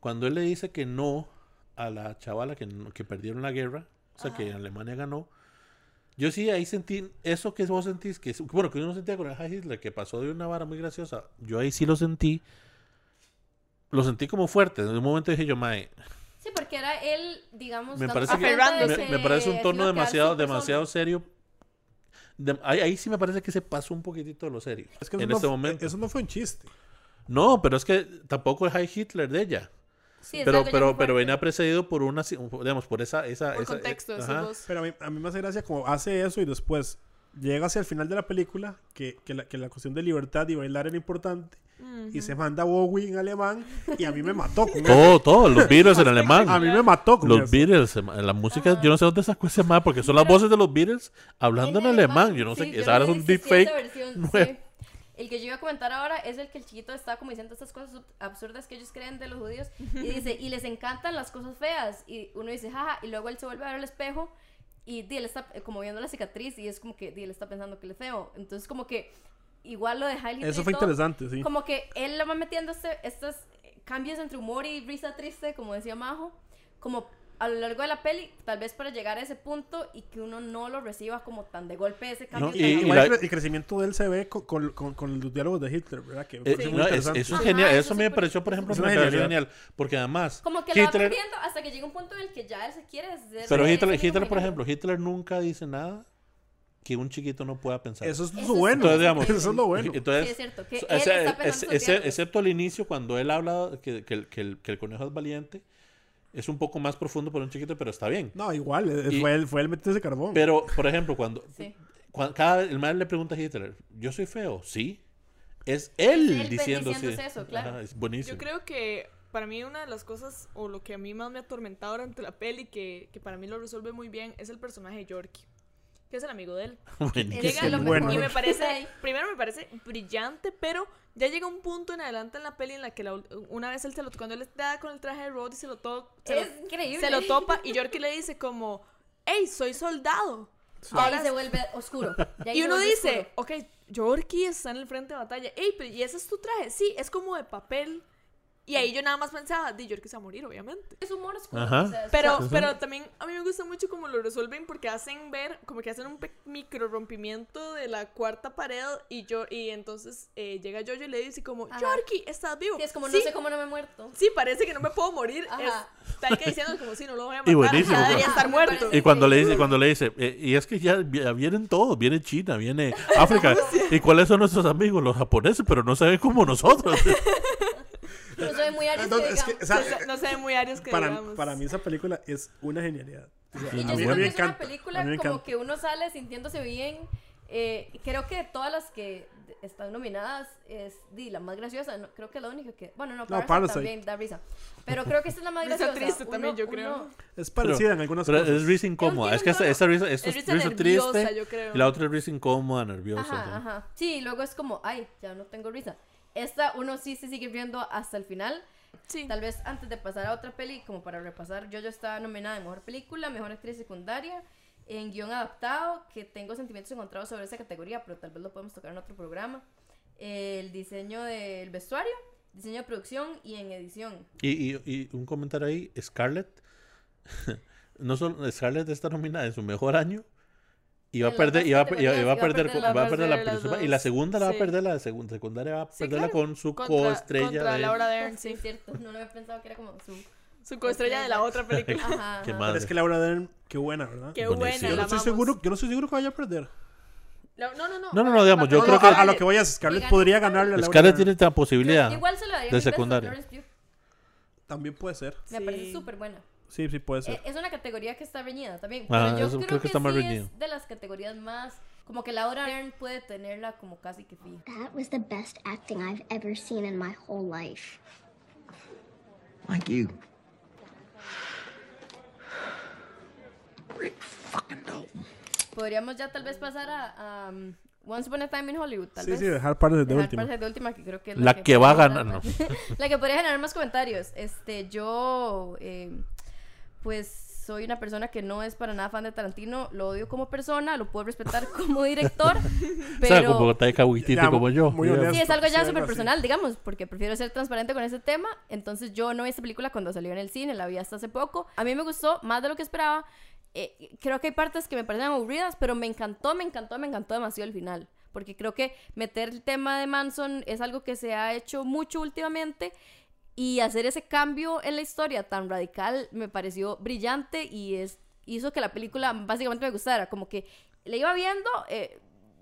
cuando él le dice que no a la chavala que, que perdieron la guerra, o sea, que Alemania ganó, yo sí ahí sentí eso que vos sentís, que bueno, que uno sentía con el Hitler, que pasó de una vara muy graciosa, yo ahí sí lo sentí, lo sentí como fuerte, en un momento dije yo, mae,
Sí, porque era él, digamos,
me parece que, me, me parece un tono demasiado demasiado serio. De- ahí, ahí sí me parece que se pasó un poquitito de lo serio.
Es que
en
eso,
este
no,
momento.
eso no fue un chiste.
No, pero es que tampoco es High Hitler de ella.
Sí,
Pero, pero, pero venía precedido por una, digamos, por esa... esa,
Por
esa-
contexto,
eh,
esos
ajá.
dos.
Pero a mí, a mí me hace gracia como hace eso y después llega hacia el final de la película que, que, la, que la cuestión de libertad y bailar era importante. Y se manda Bowie en alemán y a mí me mató con.
Todo, todo, los Beatles en alemán.
A mí me mató con
Los
eso.
Beatles, em, la música, yo no sé dónde sacó ese más, porque son las voces de los Beatles hablando en, alemán. Yo no sé,
sí, yo
esa ahora es un deepfake.
versión,
nuevo.
sí. El que yo iba a comentar ahora es el que el chiquito está como diciendo estas cosas absurdas que ellos creen de los judíos. Y dice, y les encantan las cosas feas. Y uno dice, jaja, y luego él se vuelve a ver al espejo y él está eh, como viendo la cicatriz y es como que él está pensando que él es feo. Entonces como que igual lo de Heil Hitler
Eso fue interesante, sí.
Como que él lo va metiendo este- estos eh, cambios entre humor y risa triste, como decía Majo, como a lo largo de la peli, tal vez para llegar a ese punto y que uno no lo reciba como tan de golpe ese cambio.
No, y-.
Igual
la-
el cre- el crecimiento de él se ve con, con, con- con los diálogos de Hitler, ¿verdad? Que
Eh, no, es- eso es
Ajá,
genial.
eso
Eso me pareció, por ejemplo, me pareció genial. Porque además,
Como que lo va
Hitler,
perdiendo hasta que llega un punto en el que ya él se quiere
pero Hitler, Hitler, por ejemplo, Hitler nunca dice nada que un chiquito no pueda pensar.
Eso es lo bueno.
Entonces, digamos,
eso es lo bueno.
Entonces,
Sí, es cierto, que
o
él
sea,
está
es- excepto al inicio, cuando él habla que, que que el, que el conejo es valiente, es un poco más profundo para un chiquito, pero está bien.
No, igual, eh,
Y-
fue, él, fue él metiendo ese carbón.
Pero, por ejemplo, cuando,
Sí.
cua- cada vez el madre le pregunta a Hitler, ¿yo soy feo? Sí. Es él,
Es él
diciendo sí.
diciéndose eso, claro.
Ajá, es buenísimo.
Yo creo que para mí una de las cosas, o lo que a mí más me ha atormentado durante la peli, que, que para mí lo resuelve muy bien, es el personaje de Yorkie, que es el amigo de él.
Buenísimo.
Llega
lo
bueno.
y me parece,
Sí.
primero me parece brillante, pero ya llega un punto en adelante en la peli en la que la una vez él se lo, cuando él está con el traje de Rod y se lo, to, se,
Es
lo,
increíble.
se lo topa y Yorkie le dice como, hey, soy soldado.
Y ahí
Ahora
se vuelve oscuro. Y,
uno dice,
oscuro.
ok, Yorkie está en el frente de batalla. Ey, pero ¿y ese es tu traje? Sí, es como de papel. Y ahí yo nada más pensaba, di Yorkie se va a morir, obviamente.
es humor oscuro.
Ajá.
Pero,
Ajá.
pero también a mí me gusta mucho cómo lo resuelven porque hacen ver, como que hacen un pe- micro rompimiento de la cuarta pared y yo y entonces eh, llega Jojo y le dice como. Yorkie, ¿estás vivo?
sí, es como
sí,
no sé cómo no me he muerto.
sí, parece que no me puedo morir. Es tal que diciendo como si no lo voy a
Y
matar,
buenísimo,
ya debería estar muerto.
Y cuando le dice, cuando le dice, eh, y es que ya, vienen todos, viene China, viene África. ¿Y cuáles son nuestros amigos? Los japoneses, pero no se ven como nosotros.
No muy aries,
Entonces, es
digamos.
que, o sea,
No se- no ve muy arios que
para,
digamos.
para mí esa película es una genialidad. O sea,
Y
a
yo siento que es una película como
encanta.
que uno sale sintiéndose bien. Eh, creo que todas las que están nominadas es di, la más graciosa. no- creo que la única que. Bueno, no, Parasite,
Parasite.
también da risa. Pero creo que esta es la más
Risa
graciosa.
triste
Uno-
también, yo creo.
uno-
Es
Pero,
parecida en algunas
pero
cosas.
es risa incómoda. Es que
tono-
esta risa, esto
Es
es
risa
risa
nerviosa,
triste.
yo creo.
Y la otra es risa incómoda, nerviosa.
Ajá,
sí.
ajá. Sí, y luego es como, ay, ya no tengo risa. Esta uno sí se sigue viendo hasta el final.
Sí.
Tal vez antes de pasar a otra peli, como para repasar, yo ya estaba nominada en Mejor Película, Mejor Actriz Secundaria, en Guión Adaptado, que tengo sentimientos encontrados sobre esa categoría, pero tal vez lo podemos tocar en otro programa. El diseño del vestuario, diseño de producción y en edición.
Y, y, y un comentario ahí, Scarlett. no solo Scarlett está nominada en su mejor año. Y va a perder, y va, a- y va a
y va a
perder, va a perder
de
la principal. Y la segunda la va a perder, la segunda, secundaria va a perderla con su coestrella
contra
de...
Laura Dern,
Sí, cierto, no lo había pensado que era como su...
Su coestrella de la otra película.
Ajá,
Qué madre.
Pero es que Laura Dern, qué buena, ¿verdad?
Qué buena,
yo, no estoy seguro, yo no estoy seguro que vaya a perder.
No, no, no.
No, no, no, digamos, yo
No,
creo
no,
que-
a, lo que voy a Scarlett podría ganarle a Laura
Scarlett
Dern.
tiene la posibilidad.
Igual se lo daría
de secundaria.
También puede ser.
Me parece súper buena.
Sí, sí puede
Eh,
ser.
Es una categoría que está reñida también.
Ajá,
pero yo
eso
creo,
creo que
que,
está más
sí
reñido.
es de las categorías más. Como que Laura Dern puede tenerla como casi que fija.
That was the best acting I've ever seen in my whole life.
Like you. Rick fucking Dalton.
Podríamos ya tal vez pasar a, um, Once Upon a Time in Hollywood. Tal
Sí,
vez.
sí, dejar partes de
Dejar
última.
Parasite de última, que creo que es
La que va a ganar,
generar- la que podría generar más comentarios. Este, yo, eh, pues, soy una persona que no es para nada fan de Tarantino. Lo odio como persona, lo puedo respetar como director.
O sea, como
pero
Taika Waititi como yo.
muy
sí, es algo ya súper
así.
personal, digamos, porque prefiero ser transparente con ese tema. Entonces, yo no vi esta película cuando salió en el cine, la vi hasta hace poco. A mí me gustó más de lo que esperaba. Eh, creo que hay partes que me parecen aburridas, pero me encantó, me encantó, me encantó demasiado el final. Porque creo que meter el tema de Manson es algo que se ha hecho mucho últimamente. Y hacer ese cambio en la historia tan radical me pareció brillante y es, hizo que la película básicamente me gustara. Como que le iba viendo eh,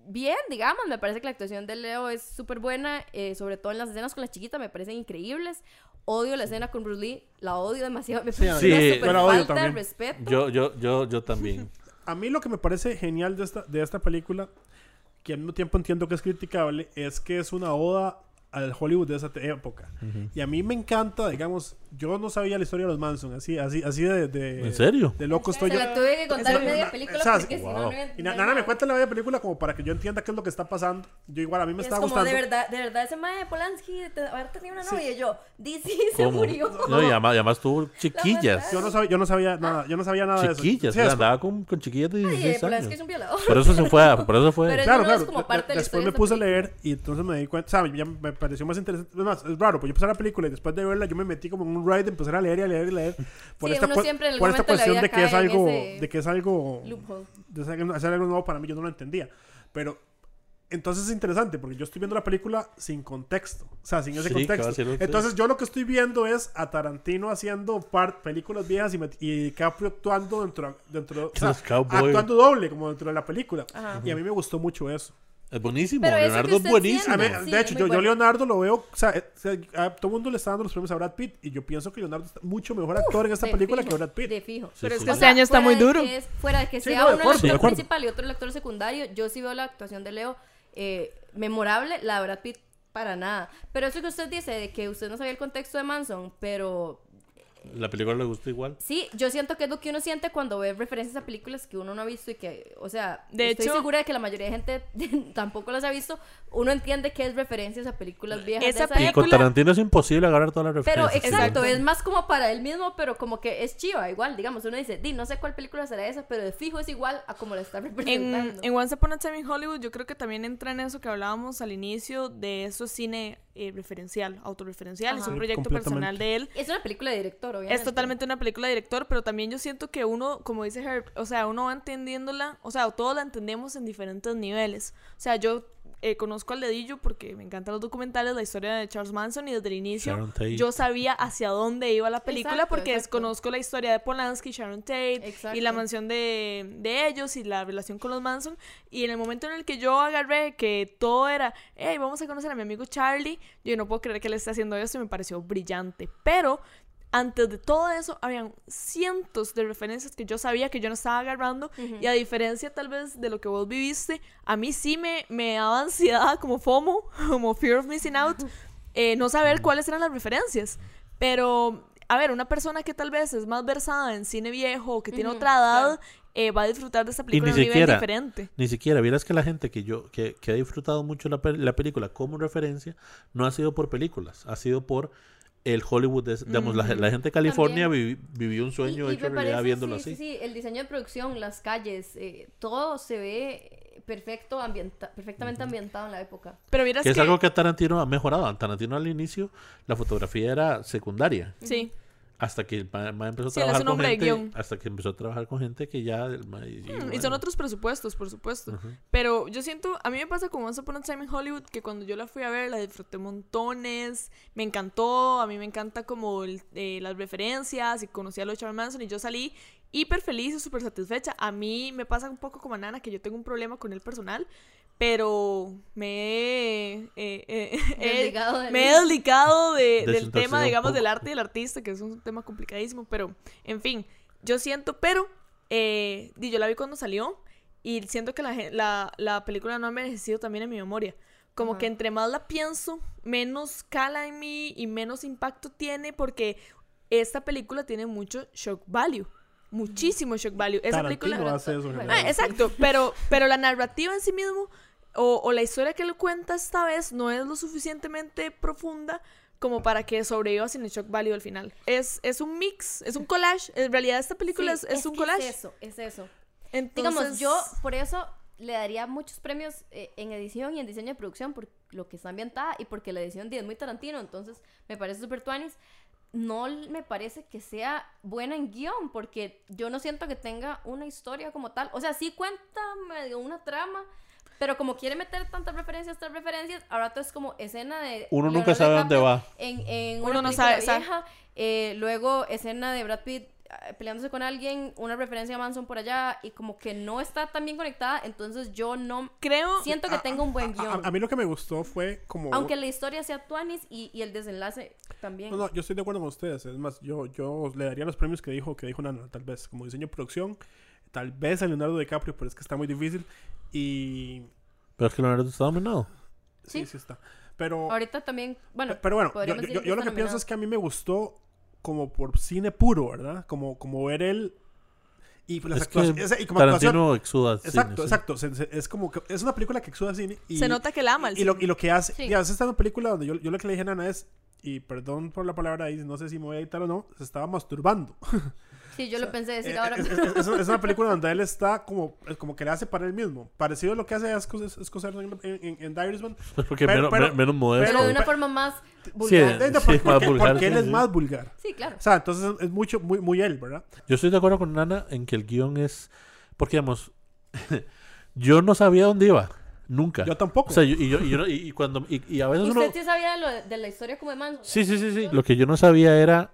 bien, digamos. Me parece que la actuación de Leo es súper buena, eh, sobre todo en las escenas con la chiquita, me parecen increíbles. odio la escena con Bruce Lee, la odio demasiado, me
Sí,
parece
sí,
una
odio
falta de respeto.
Yo, yo, yo, yo también.
A mí lo que me parece genial de esta, de esta película, que al mismo tiempo entiendo que es criticable, es que es una oda al Hollywood de esa época. Y a mí me encanta, digamos, yo no sabía la historia de los Manson, así, así, así de, de,
¿En serio?
de loco estoy
Se
yo.
la tuve que contar en media película
o sea,
porque si no,
wow.
no
Y na- Nana me cuenta la media película como para que yo entienda qué es lo que está pasando. Yo igual, a mí me
Es
está
como
gustando.
de verdad, de verdad, ese mae de Polanski de haber tenido una novia yo, DC se murió.
No, y además, y además tuvo chiquillas.
Yo no sabía, yo no sabía nada, yo no sabía nada de eso.
Chiquillas.
Sí,
o sea, andaba con, con chiquillas de
Ay,
16
Polanski
años.
es un violador.
Por eso se fue, a- por eso fue.
Pero
Claro,
no
claro.
es como
de-
parte de la
después me puse a leer y entonces me di cuenta, ¿sabes? Ya me pareció más interesante. Es más, es raro, pues yo empecé la película y después de verla yo me metí como en un ride, empezar a leer y a leer y a leer. Por
Sí,
esta,
uno
cu-
siempre en algún
por esta cuestión de que es algo, de que es algo,
Loophole.
de hacer algo nuevo para mí, yo no lo entendía. Pero entonces es interesante porque yo estoy viendo la película sin contexto, o sea, sin ese
Sí,
contexto. Entonces yo lo que estoy viendo es a Tarantino haciendo par películas viejas y, y DiCaprio actuando dentro, dentro o sea, actuando doble como dentro de la película.
Ajá.
Y a mí me gustó mucho eso.
Es buenísimo.
Pero
Leonardo es buenísimo.
A mí-
Sí,
de hecho, yo. Leonardo lo veo, o sea, eh, o sea, a todo el mundo le está dando los premios a Brad Pitt y yo pienso que Leonardo es mucho mejor actor en esta película
fijo,
que Brad Pitt.
De fijo.
Sí,
Pero es que este año está
fuera
muy
de
duro.
es- fuera de que
Sí,
sea
no, de
uno
acuerdo,
el actor principal y otro el actor secundario, yo sí veo la actuación de Leo eh, memorable, la de Brad Pitt para nada. Pero eso que usted dice de que usted no sabía el contexto de Manson, pero
La película le gusta igual.
sí, yo siento que es lo que uno siente cuando ve referencias a películas que uno no ha visto y que, o sea,
De
estoy
hecho-
segura de que la mayoría de gente tampoco las ha visto. Uno entiende que es referencias a películas viejas
Esa
de esa
Y con. Tarantino es imposible agarrar todas las
Pero
referencias.
exacto,
Exacto.
es más como para él mismo, pero como que es chiva, igual, digamos, uno dice, di, no sé cuál película será esa, pero de fijo es igual a como la está
En,
representando.
en Once Upon a Time in Hollywood yo creo que también entra en eso que hablábamos al inicio de eso es cine eh, referencial, autorreferencial, es
Ajá.
un
Sí,
proyecto personal de él.
Es una película de director, obviamente.
Es totalmente una película de director, pero también yo siento que uno, como dice Herb, o sea, uno va entendiéndola, o sea, todos la entendemos en diferentes niveles. O sea, yo eh, conozco al dedillo porque me encantan los documentales, la historia de Charles Manson y desde el inicio yo sabía hacia dónde iba la película
Exacto,
porque
exacto.
conozco la historia de Polanski, Sharon Tate y
Exacto.
la mansión de, de ellos y la relación con los Manson. Y en el momento en el que yo agarré que todo era, hey, vamos a conocer a mi amigo Charlie, yo no puedo creer que él esté haciendo esto y me pareció brillante. Pero antes de todo eso, habían cientos de referencias que yo sabía que yo no estaba agarrando. Y a diferencia tal vez de lo que vos viviste, a mí sí me, me daba ansiedad como FOMO, como Fear of Missing Out, eh, no saber cuáles eran las referencias. Pero, a ver, una persona que tal vez es más versada en cine viejo o que tiene
Ujú,
otra edad,
claro.
eh, va a disfrutar de esta película de un nivel
siquiera,
diferente.
ni siquiera, vieras que la gente que yo, que, que ha disfrutado mucho la, la película como referencia, no ha sido por películas, ha sido por el Hollywood, de- digamos, la, la gente de California vivió un sueño
Y-
hecho realidad
parece,
viéndolo
sí,
así.
Sí, sí, el diseño de producción, las calles, eh, todo se ve perfecto, ambienta perfectamente ambientado en la época.
Pero
Que es
que...
algo que Tarantino ha mejorado. Tarantino al inicio la fotografía era secundaria.
Sí.
Hasta que el ma- ma empezó a
Sí,
trabajar con gente. Hasta que empezó a trabajar con gente que ya. el ma- y-
Mm, Y son otros presupuestos, por supuesto. Pero yo siento, a mí me pasa con Once Upon a Time in Hollywood que cuando yo la fui a ver la disfruté montones, me encantó, a mí me encanta como el- eh, las referencias y conocí a los Charles Manson y yo salí hiper feliz y súper satisfecha. A mí me pasa un poco como a Nana que yo tengo un problema con el personal, pero me he, eh, eh,
Desligado
me
él.
he desligado de- del tema, digamos,
poco.
del arte y el artista, que es un tema complicadísimo, pero en fin, yo siento, pero eh, di, yo la vi cuando salió y siento que la, la, la película no ha envejecido también en mi memoria. Como
Ajá.
que entre más la pienso, menos cala en mí y menos impacto tiene porque esta película tiene mucho shock value. Muchísimo shock value. Esa
Tarantino
película...
hace eso.
Ah, exacto, pero, pero la narrativa en sí mismo o, o la historia que él cuenta esta vez no es lo suficientemente profunda como para que sobreviva sin el shock value al final. Es, es un mix, es un collage. En realidad esta película
Sí,
es, es un
que
collage.
Es eso, es eso.
Entonces,
Digamos, yo por eso le daría muchos premios eh, en edición y en diseño de producción por lo que está ambientada y porque la edición di es muy Tarantino, entonces me parece súper tuanis. No me parece que sea buena en guion, porque yo no siento que tenga una historia como tal. O sea, sí cuenta medio una trama, pero como quiere meter tantas referencias, tantas referencias, ahora todo es como escena de...
Uno nunca
Leonardo
sabe dónde va.
En, en
Uno
una
no sabe,
vieja, eh, luego escena de Brad Pitt eh, peleándose con alguien, una referencia a Manson por allá y como que no está tan bien conectada, entonces yo no
Creo.
siento que
A-
tenga un buen
a-
guion.
A, a mí lo que me gustó fue como...
Aunque la historia sea tuanis y, y el desenlace también.
No, no, yo estoy de acuerdo con ustedes. Es más, yo, yo le daría los premios que dijo, que dijo Nana, tal vez, como diseño de producción, tal vez a Leonardo DiCaprio, pero es que está muy difícil. Y
Pero es que Leonardo está nominado.
sí,
Sí.
sí, está. Pero,
Ahorita también, bueno,
pero bueno, yo, yo- yo lo que pienso es que a mí me gustó como por cine puro, ¿verdad? Como, como ver él y las
Es que
actuaciones. esa- y como actuación-
Tarantino exuda cine,
Exacto,
sí.
exacto. se- se- es como que es una película que exuda cine. Y,
Se nota que la ama el
y, y lo, y lo que hace.
Sí.
Y a veces está en una película donde yo, yo lo que le dije a Nana es. Y perdón por la palabra ahí, no sé si me voy a editar o no, se estaba masturbando.
Sí, yo lo pensé decir
Eh,
ahora.
es, es- es- es una película donde él está como, como que le hace para él mismo. Parecido a lo que hace Escocer en, en, en The Irishman.
Porque
Pero-
menos,
pero-
me- menos modesto.
pero de una forma más
Sí,
vulgar.
De-
Sí,
porque,
más
porque-
vulgar,
porque él
sí,
es
sí.
más vulgar.
Sí, claro.
O sea, entonces es mucho, muy, muy él, ¿verdad?
Yo estoy de acuerdo con Nana en que el guion es. Porque, digamos, yo no sabía dónde iba. Nunca.
Yo tampoco.
O sea, yo- y, yo, y, yo y- cuando. Y, y a veces uno.
¿Usted sí sabía de, lo de, de la historia como de Manson?
Sí, sí, sí, sí. Lo que yo no sabía era.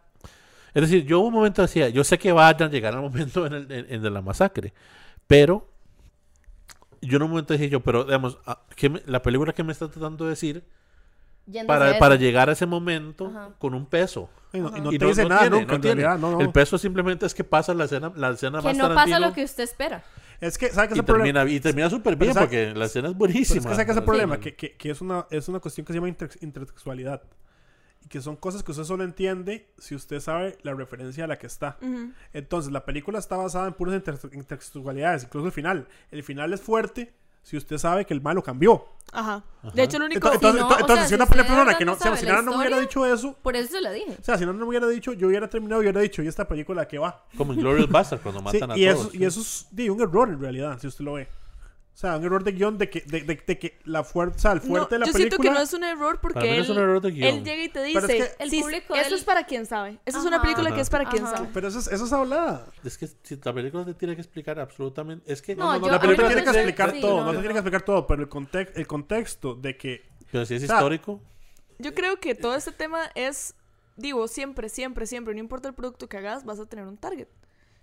Es decir, yo un momento decía, yo sé que vayan a llegar al momento en, el, en, en de la masacre, pero yo en un momento dije yo, pero digamos, ah, ¿qué me- la película que me está tratando de decir para, llegar a ese momento
Ajá.
con un peso.
Y no, y no
Y
te dice nada
tiene,
nunca,
no
en
tiene.
realidad. No, no.
El peso simplemente es que pasa la escena, la escena
Que
más
no pasa lo que usted espera.
Es que, ¿sabes qué es
y
el problema?
termina, y termina súper bien
Pero
porque la escena es buenísima.
es que saca ese
Sí.
problema, que, que, que es, una, es una cuestión que se llama inter- intertextualidad. Y que son cosas que usted solo entiende si usted sabe la referencia a la que está.
Ujú.
Entonces, la película está basada en puras inter- intertextualidades, incluso el final. El final es fuerte si usted sabe que el malo cambió.
Ajá. De hecho, lo único.
Entonces, entonces,
no,
entonces,
o sea,
si
si
una persona que no, o sea, si Nana no me hubiera dicho eso,
Por eso se lo dije.
o sea, si Nana no me hubiera dicho, yo hubiera terminado y hubiera dicho, ¿y esta película qué va?
Como en Glorious Bastard cuando
Sí,
matan a
y,
todos.
eso, y eso es un error en realidad, si usted lo ve. O sea, un error de guion de que, de, de- de que la fuerza, el
No,
fuerte de la
yo
película.
siento que no es un error porque
no
él,
es un error de guion.
él llega y te dice,
es
que- El
"Sí,
público,
esto
él-
es para quien sabe. Esta es una
Ajá.
película que es para quien
Ajá.
sabe.
Pero eso es, eso es hablada.
Es que si la película te tiene que explicar absolutamente. Es que.
No, yo-
la
a
película tiene que explicar
sí,
todo,
no,
no, te
no.
tiene que explicar todo, pero el, context, el contexto de que.
Pero si es
O sea,
histórico.
Yo creo que todo este tema es, digo, siempre, siempre, siempre, no importa el producto que hagas, vas a tener un target.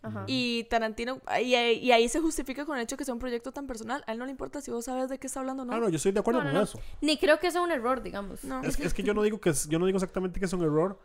Ajá.
Y Tarantino, y, ahí- y ahí se justifica con el hecho que sea un proyecto tan personal. A él no le importa si vos sabes de qué está hablando o no.
Ah, no, yo estoy de acuerdo
No, no,
con
no.
eso.
Ni creo que sea un error, digamos.
No.
Es, es que yo no digo que es- yo no digo exactamente que es un error,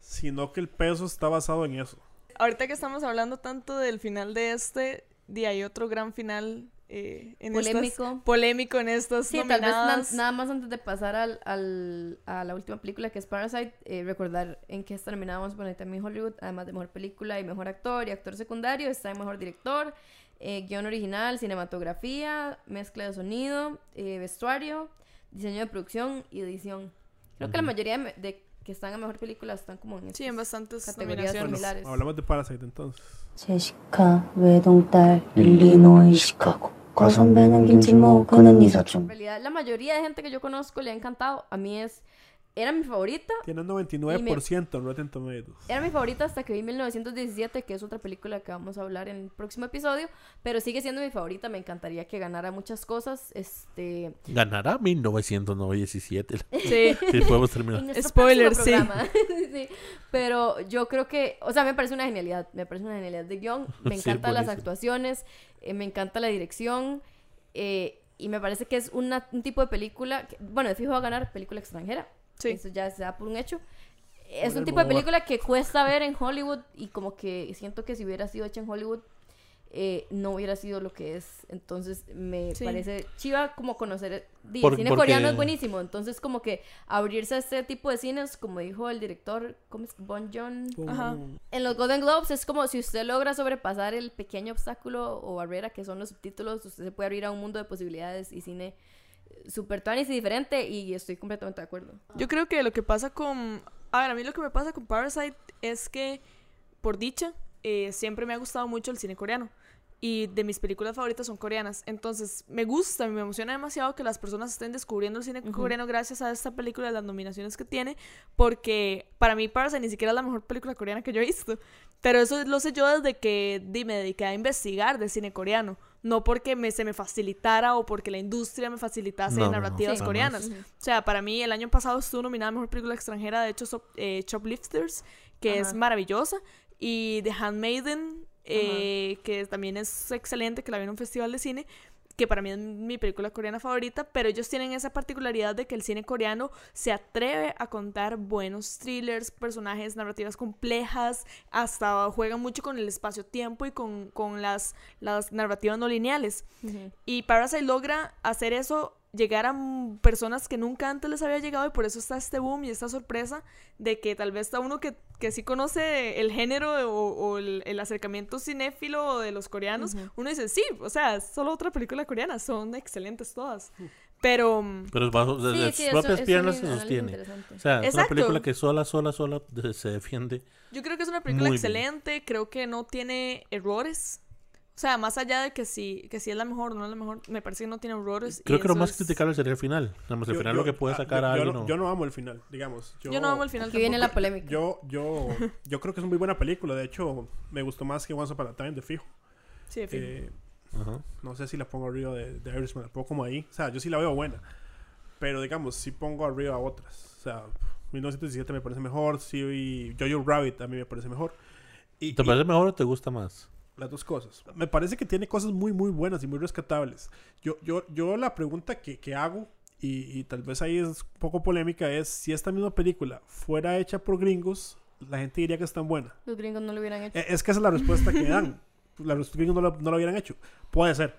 sino que el peso está basado en eso.
Ahorita que estamos hablando tanto del final de este, de hay otro gran final eh, en polémico. Estas,
polémico
en estos
sí, tal vez na nada más antes de pasar al, al, a la última película que es Parasite, eh, recordar en qué está nominado Once Upon a Time in Hollywood, además de Mejor Película y Mejor Actor y Actor Secundario, está en Mejor Director, eh, Guión Original, Cinematografía, Mezcla de Sonido, eh, Vestuario, Diseño de Producción y Edición. Creo uh -huh. que la mayoría de, de, que están en Mejor Película están como en
sí, en bastantes
categorías similares.
Bueno, hablamos de Parasite entonces.
Chicago, Illinois, Chicago. En
En realidad, la mayoría de gente que yo conozco le ha encantado. A mí es era mi favorita.
Tiene 99% en Rotten Tomatoes.
Era mi favorita hasta que vi 1917, que es otra película que vamos a hablar en el próximo episodio. Pero sigue siendo mi favorita. Me encantaría que ganara muchas cosas. Este...
Ganará 1997.
Sí.
Sí, podemos terminar.
Spoiler, sí.
Pero yo creo que, o sea, me parece una genialidad, me parece una genialidad de guion, me
Sí,
encantan las actuaciones, eh, me encanta la dirección eh, y me parece que es una- un tipo de película, que- bueno, de fijo va a ganar película extranjera,
Sí.
eso ya se da por un hecho. Es
Por
un
el
tipo de película que cuesta ver en Hollywood y como que siento que si hubiera sido hecha en Hollywood eh, no hubiera sido lo que es. Entonces me
Sí.
parece chiva como conocer. di,
Por-
el cine
porque-
coreano es buenísimo. Entonces, como que abrirse a este tipo de cines, como dijo el director, ¿cómo es? Bon Joon.
Ajá.
En los Golden Globes es como si usted logra sobrepasar el pequeño obstáculo o barrera que son los subtítulos, usted se puede abrir a un mundo de posibilidades y cine súper tuanis y diferente y estoy completamente de acuerdo.
Yo creo que lo que pasa con... A ver, a mí lo que me pasa con Parasite es que, por dicha, eh, siempre me ha gustado mucho el cine coreano. Y de mis películas favoritas son coreanas. Entonces, me gusta me emociona demasiado que las personas estén descubriendo el cine coreano gracias a esta película y las nominaciones que tiene. Porque para mí Parasite ni siquiera es la mejor película coreana que yo he visto. Pero eso lo sé yo desde que me dediqué a investigar de cine coreano. No porque me, se me facilitara o porque la industria me facilitase
No, no, no,
narrativas coreanas. O sea, para mí el año pasado estuvo nominada a Mejor Película Extranjera, de hecho, so- eh, Shoplifters, que es maravillosa. y The Handmaiden, eh, que también es excelente, que la vi en un festival de cine, que para mí es mi película coreana favorita, pero ellos tienen esa particularidad de que el cine coreano se atreve a contar buenos thrillers, personajes, narrativas complejas, hasta juegan mucho con el espacio-tiempo y con, con las, las narrativas no lineales. Y Parasite logra hacer eso llegar a mm, personas que nunca antes les había llegado y por eso está este boom y esta sorpresa de que tal vez está uno que, que sí conoce el género o, o el, el acercamiento cinéfilo de los coreanos, uno dice, sí, o sea, es solo otra película coreana, son excelentes todas. Pero mm,
Pero es bajo, de,
Sí,
de
sí,
sus propias
eso
piernas se sostiene.
interesante.
O sea, es una película que sola, sola, sola se defiende.
yo creo que es una película
bien.
excelente, creo que no tiene errores. O sea, más allá de que si, que si es la mejor o no es la mejor, me parece que no tiene errores. y
Creo que lo más
es-
criticable sería el final. Digamos, el
Yo-
final
yo-
lo que puede
ah,
sacar
yo-
a alguien.
no,
no-
yo no amo el final, digamos. Yo,
Yo no amo el final
Aquí viene la polémica.
Yo, yo, yo creo que es una muy buena película. De hecho, me gustó más que Once Upon a Time de fijo.
Sí, de fijo.
Eh,
Ajá.
no sé si la pongo arriba de, de Irishman, la pongo como ahí. O sea, yo sí la veo buena. Pero digamos, sí pongo arriba a otras. O sea, 1917 me parece mejor. Sí, y Jojo Rabbit a mí me parece mejor. Y,
¿Te
y
parece mejor o te gusta más?
Las dos cosas. Me parece que tiene cosas muy, muy buenas y muy rescatables. Yo, yo, yo la pregunta que, que hago, y, y tal vez ahí es un poco polémica, es si esta misma película fuera hecha por gringos, la gente diría que es tan buena.
Los gringos no lo hubieran hecho.
Eh, Es que esa es la respuesta que dan. Los gringos no lo, no lo hubieran hecho. Puede ser.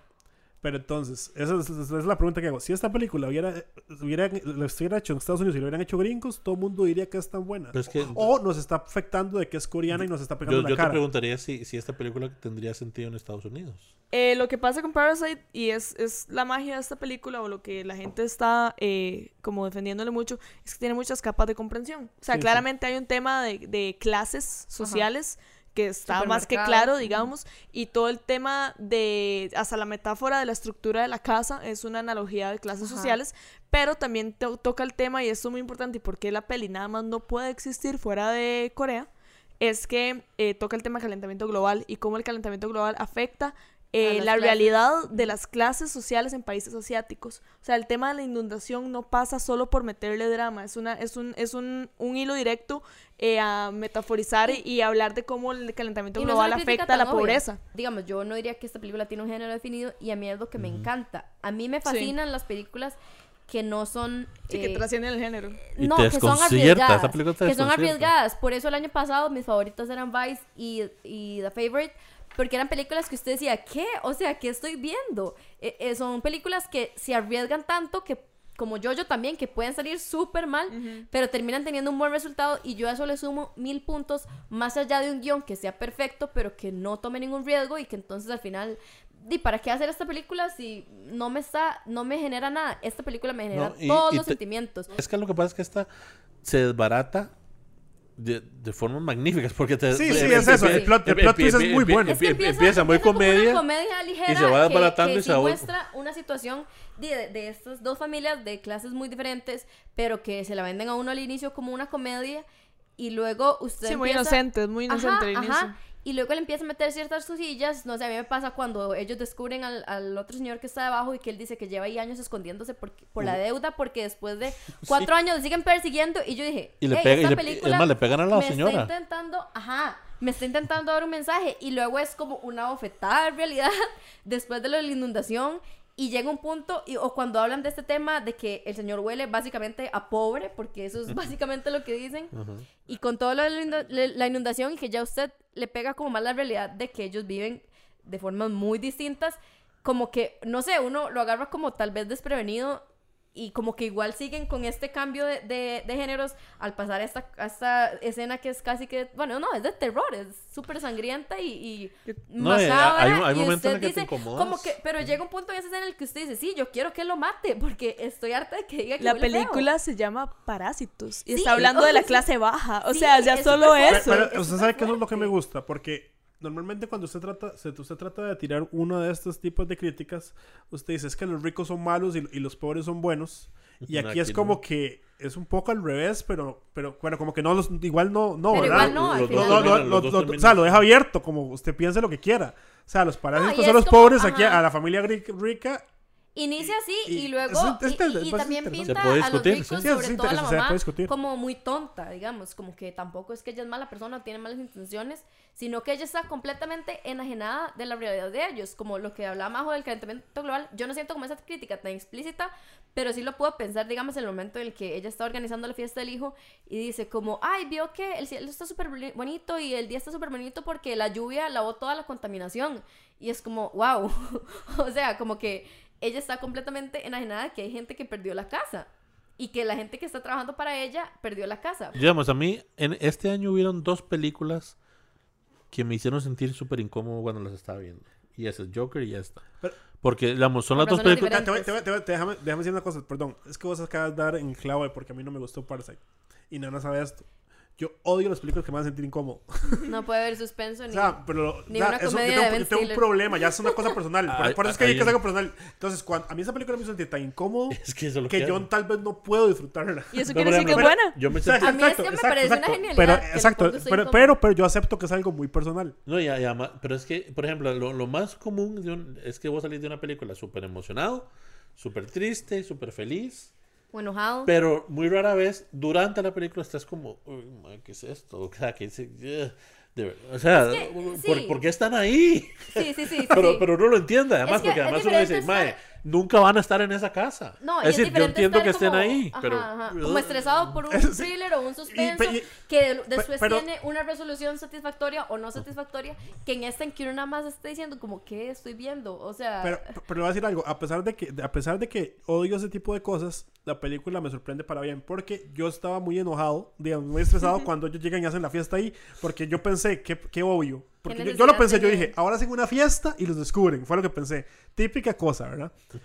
Pero entonces, esa es, esa es la pregunta que hago. Si esta película hubiera, hubiera, lo estuviera hecho en Estados Unidos y lo hubieran hecho gringos, todo el mundo diría que es tan buena.
Pero es que-
o nos está afectando de que es coreana y nos está pegando
Yo,
la
yo te
cara.
preguntaría si, si esta película tendría sentido en Estados Unidos.
Eh, lo que pasa con Parasite, y es, es la magia de esta película, o lo que la gente está eh, como defendiéndole mucho, es que tiene muchas capas de comprensión. O sea,
Sí, sí.
claramente hay un tema de, de clases sociales que está más que claro, digamos, y todo el tema de, hasta la metáfora de la estructura de la casa es una analogía de clases
Ajá.
sociales, pero también to- toca el tema, y esto es muy importante, y por qué la peli nada más no puede existir fuera de Corea, es que eh, toca el tema del calentamiento global y cómo el calentamiento global afecta eh, la
clases.
realidad de las clases sociales en países asiáticos. O sea, el tema de la inundación no pasa solo por meterle drama, es, una, es, un, es un, un hilo directo eh, a metaforizar y, y hablar de cómo el calentamiento
Y
global afecta a la
obvia.
pobreza.
Digamos, yo no diría que esta película tiene un género definido y a mí es lo que me encanta. A mí me fascinan las películas que no son...
Sí, que
eh,
trascienden el género.
Y
no,
te
que son arriesgadas.
esa película te
que son arriesgadas. Por eso el año pasado mis favoritos eran Vice y, y The Favorite. Porque eran películas que usted decía, ¿qué? O sea, ¿qué estoy viendo? Eh, eh, son películas que se arriesgan tanto que, como yo, yo también, que pueden salir súper mal, pero terminan teniendo un buen resultado. Y yo a eso le sumo mil puntos, más allá de un guion que sea perfecto, pero que no tome ningún riesgo y que entonces al final. ¿Y para qué hacer esta película si no me está, no me genera nada? Esta película me genera
No, y-
todos
y
los
te-
sentimientos.
Es que lo que pasa es que esta se desbarata de, de formas magníficas. Porque te,
Sí, sí, es eso. El plot, el plot twist es muy bueno.
Es que
em-
empieza,
empieza muy
como
comedia.
una comedia ligera
y se va
que-
desbaratando
que
y
sí
se va-
muestra una situación de, de estas dos familias de clases muy diferentes, pero que se la venden a uno al inicio como una comedia y luego usted
Sí, muy
empieza-
inocente, es muy inocente
Ajá,
al
ajá. Y luego le empieza a meter ciertas cosillas. No sé, a mí me pasa cuando ellos descubren al, al otro señor que está debajo y que él dice que lleva ahí años escondiéndose por, por la deuda porque después de cuatro años le siguen persiguiendo. Y yo dije,
Y le
"Ey,
pega-
esta
y le-
película
es más, le pegan a la
me
señora".
Está intentando, ajá, me está intentando dar un mensaje. Y luego es como una bofetada en realidad después de la inundación. Y llega un punto, y, o cuando hablan de este tema de que el señor huele básicamente a pobre, porque eso es básicamente lo que dicen, y con todo lo de la la inundación y que ya usted le pega como más la realidad de que ellos viven de formas muy distintas, como que, no sé, uno lo agarra como tal vez desprevenido y como que igual siguen con este cambio de, de- de géneros al pasar a esta, a esta escena que es casi que, bueno, no, es de terror, es súper sangrienta y, y
No, eh,
macabra,
hay- hay
y
momentos
usted
en que
dice,
incomodas.
como que, pero llega un punto en esa escena en el que usted dice, sí, yo quiero que lo mate, porque estoy harta de que diga que
La
huele feo".
película se llama Parásitos y
Sí,
está hablando de la clase baja. O
Sí,
sea, ya
es
solo
Pero,
eso.
pero
es
usted sabe que eso es lo que me gusta, porque normalmente cuando usted trata, se- usted trata de tirar uno de estos tipos de críticas, usted dice es que los ricos son malos y, y los pobres son buenos. Y
No,
aquí es como
no.
que es un poco al revés, pero, pero bueno, como que no los, igual no, no,
Pero
¿verdad?
igual no,
No, no, o sea, lo deja abierto, como usted piense lo que quiera. O sea, los parásitos
y
son los
como-
pobres aquí a la familia rica
Inicia así y,
y-
luego
es- es
y-
inter-
y, y también
es
pinta
interesante. Se puede
a los ricos, sobre todo a la
se puede
mamá,
discutir.
como muy tonta, digamos, como que tampoco es que ella es mala persona o tiene malas intenciones, sino que ella está completamente enajenada de la realidad de ellos, como lo que hablaba Majo del calentamiento global. Yo no siento como esa crítica tan explícita, pero sí lo puedo pensar, digamos, en el momento en el que ella está organizando la fiesta del hijo y dice como, ay, vio que el cielo está súper boni- bonito y el día está súper bonito porque la lluvia lavó toda la contaminación. Y es como, wow, o sea, como que ella está completamente enajenada que hay gente que perdió la casa y que la gente que está trabajando para ella perdió la casa.
Digamos, a mí en este año hubieron dos películas que me hicieron sentir súper incómodo cuando las estaba viendo. Y esa es Joker y esta.
Pero-
Porque, digamos, son las dos películas...
Te te te te- déjame, déjame decir una cosa, perdón. Es que vos acabas de dar en de porque a mí no me gustó Parasite. Y Nana sabe esto. Yo odio las películas que me hacen sentir incómodo.
No puede haber suspenso
O
ni...
sea, pero
Ni
o sea,
una
eso,
comedia
yo
de
tengo,
Ben
yo tengo un problema, ya es una cosa personal. Por,
Ay,
por eso es que
ay,
digo que algo personal. Entonces, cuando, a mí esa película me hizo sentir tan incómodo
Es que eso es lo
que
que
yo tal vez no puedo disfrutarla.
Y eso
No,
quiere decir que es buena.
Yo me
Exacto,
sentí...
A mí es que me parece una genialidad
Pero, exacto, pero, pero, pero yo acepto que es algo muy personal.
No, ya, ya, pero es que, por ejemplo, lo, lo más común de un- es que vos salís de una película súper emocionado, súper triste, súper feliz,
O enojado.
pero muy rara vez durante la película estás como, "Uy, ma, ¿qué es esto? O sea, ¿qué dice? "Ugh", de o sea,
Es que,
¿por,
sí.
por qué están ahí?
Sí, sí, sí. sí,
pero,
sí.
pero uno lo entiende, además,
Es que
porque
es
además uno dice,
diferente
mae,
estar-
nunca van a estar en esa casa.
No, y
es decir, yo entiendo que estén
como-
ahí,
ajá,
pero...
ajá, como estresado por un thriller o un suspenso
Y- y-
que de- después
pero-
tiene una resolución satisfactoria o no satisfactoria que en esta en que uno nada más está diciendo como ¿qué estoy viendo? O sea,
Pero, pero le voy a decir algo, a pesar de que a pesar de que odio ese tipo de cosas, la película me sorprende para bien porque yo estaba muy enojado, digamos, muy estresado cuando ellos llegan y hacen la fiesta ahí, porque yo pensé, qué, qué obvio, porque yo, yo lo pensé, yo dije, ahora hacen una fiesta y los descubren, fue lo que pensé, típica cosa, ¿verdad?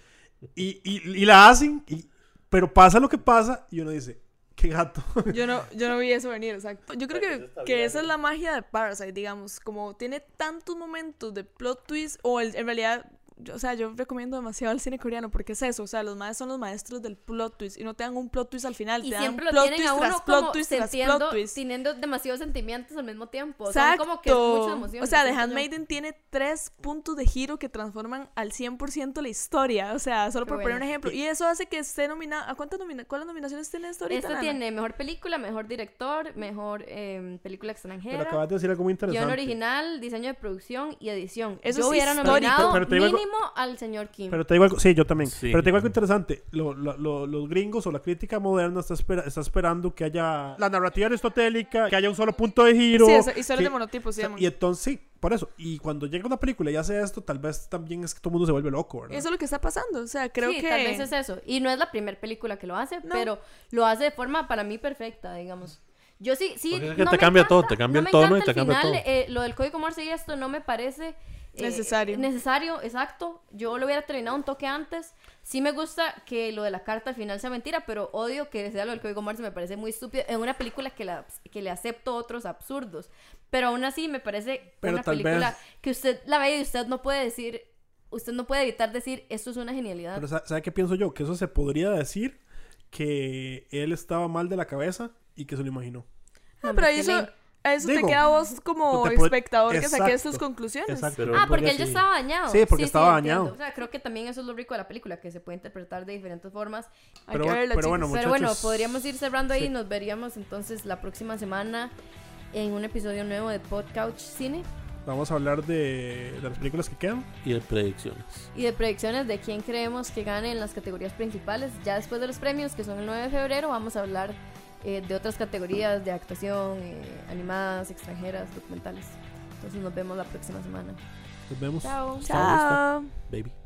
Y, y, y la hacen, y, pero pasa lo que pasa y uno dice, qué gato.
Yo no, yo no vi eso venir, exacto. Yo creo que, que esa es la magia de Parasite, digamos. Como tiene tantos momentos de plot twist, o el- en realidad, yo- o sea, yo recomiendo demasiado el cine coreano porque es eso. O sea, los maestros son los maestros del plot twist y no te dan un plot twist al final.
y
te dan
lo
plot
tienen
twist
a
tras plot twist tras
sintiendo,
plot twist.
teniendo demasiados sentimientos al mismo tiempo.
Exacto.
Son como que muchas emociones.
o sea, The
yo.
Handmaiden tiene tres puntos de giro que transforman al 100% la historia. O sea, solo
Qué
por poner un ejemplo. Y eso hace que esté nominada. ¿A cuántas nomina ¿Cuáles nominaciones tiene esto ahorita?
Esta
Nana?
tiene mejor película, mejor director, mejor eh, película extranjera.
Pero acabas de decir algo muy interesante.
Guión original, diseño de producción y edición.
Eso
Yo
es
hubiera nominado
Pero te digo
al señor Kim.
Pero te digo algo, sí, yo también.
Sí.
Pero te digo algo interesante. Lo- lo- lo- los gringos o la crítica moderna está, espera- está esperando que haya la narrativa aristotélica, que haya un solo punto de giro.
Sí, eso- historias
que-
de monotipos.
Y entonces, sí, por eso. Y cuando llega una película y hace esto, tal vez también es que todo el mundo se vuelve loco, ¿verdad?
Eso es lo que está pasando. O sea, creo
sí,
que.
tal vez es eso. Y no es la primera película que lo hace,
No.
pero lo hace de forma para mí perfecta, digamos. Yo sí, sí.
Porque es que
no
te
me
cambia
encanta-
todo, te cambia
no
el tono y te
el
cambia
final,
todo.
eh, lo del código Morse y esto no me parece. Eh,
Necesario.
Necesario, exacto. Yo lo hubiera terminado un toque antes. Sí me gusta que lo de la carta al final sea mentira, pero odio que sea lo del código Morse. Me parece muy estúpido. En una película que, la, que le acepto otros absurdos. Pero aún así me parece
Pero
una
tal
película
vez-
que usted la ve y usted no puede decir. Usted no puede evitar decir esto es una genialidad.
Pero sa- ¿sabe qué pienso yo? Que eso se podría decir que él estaba mal de la cabeza y que se lo imaginó.
Ah,
No,
pero
que
eso,
le-
eso
Digo,
te queda a vos como
te puede-
espectador que saques
Exacto,
tus conclusiones.
exacto.
Pero
Ah, porque él ya
sí.
estaba dañado.
Sí, porque estaba
entiendo.
dañado.
O sea, creo que también eso es lo rico de la película, que se puede interpretar de diferentes formas.
Hay
Pero
que
bueno-
verla,
pero bueno,
Pero bueno,
muchachos,
podríamos ir cerrando ahí.
sí.
Nos veríamos entonces la próxima semana en un episodio nuevo de Podcouch Cine
Vamos a hablar de, de las películas que quedan.
Y de predicciones.
y de predicciones de quién creemos que gane en las categorías principales. Ya después de los premios, que son el 9 de febrero, vamos a hablar eh, de otras categorías de actuación, eh, animadas, extranjeras, documentales. Entonces nos vemos la próxima semana.
Nos vemos.
Chao.
Chao.
Baby.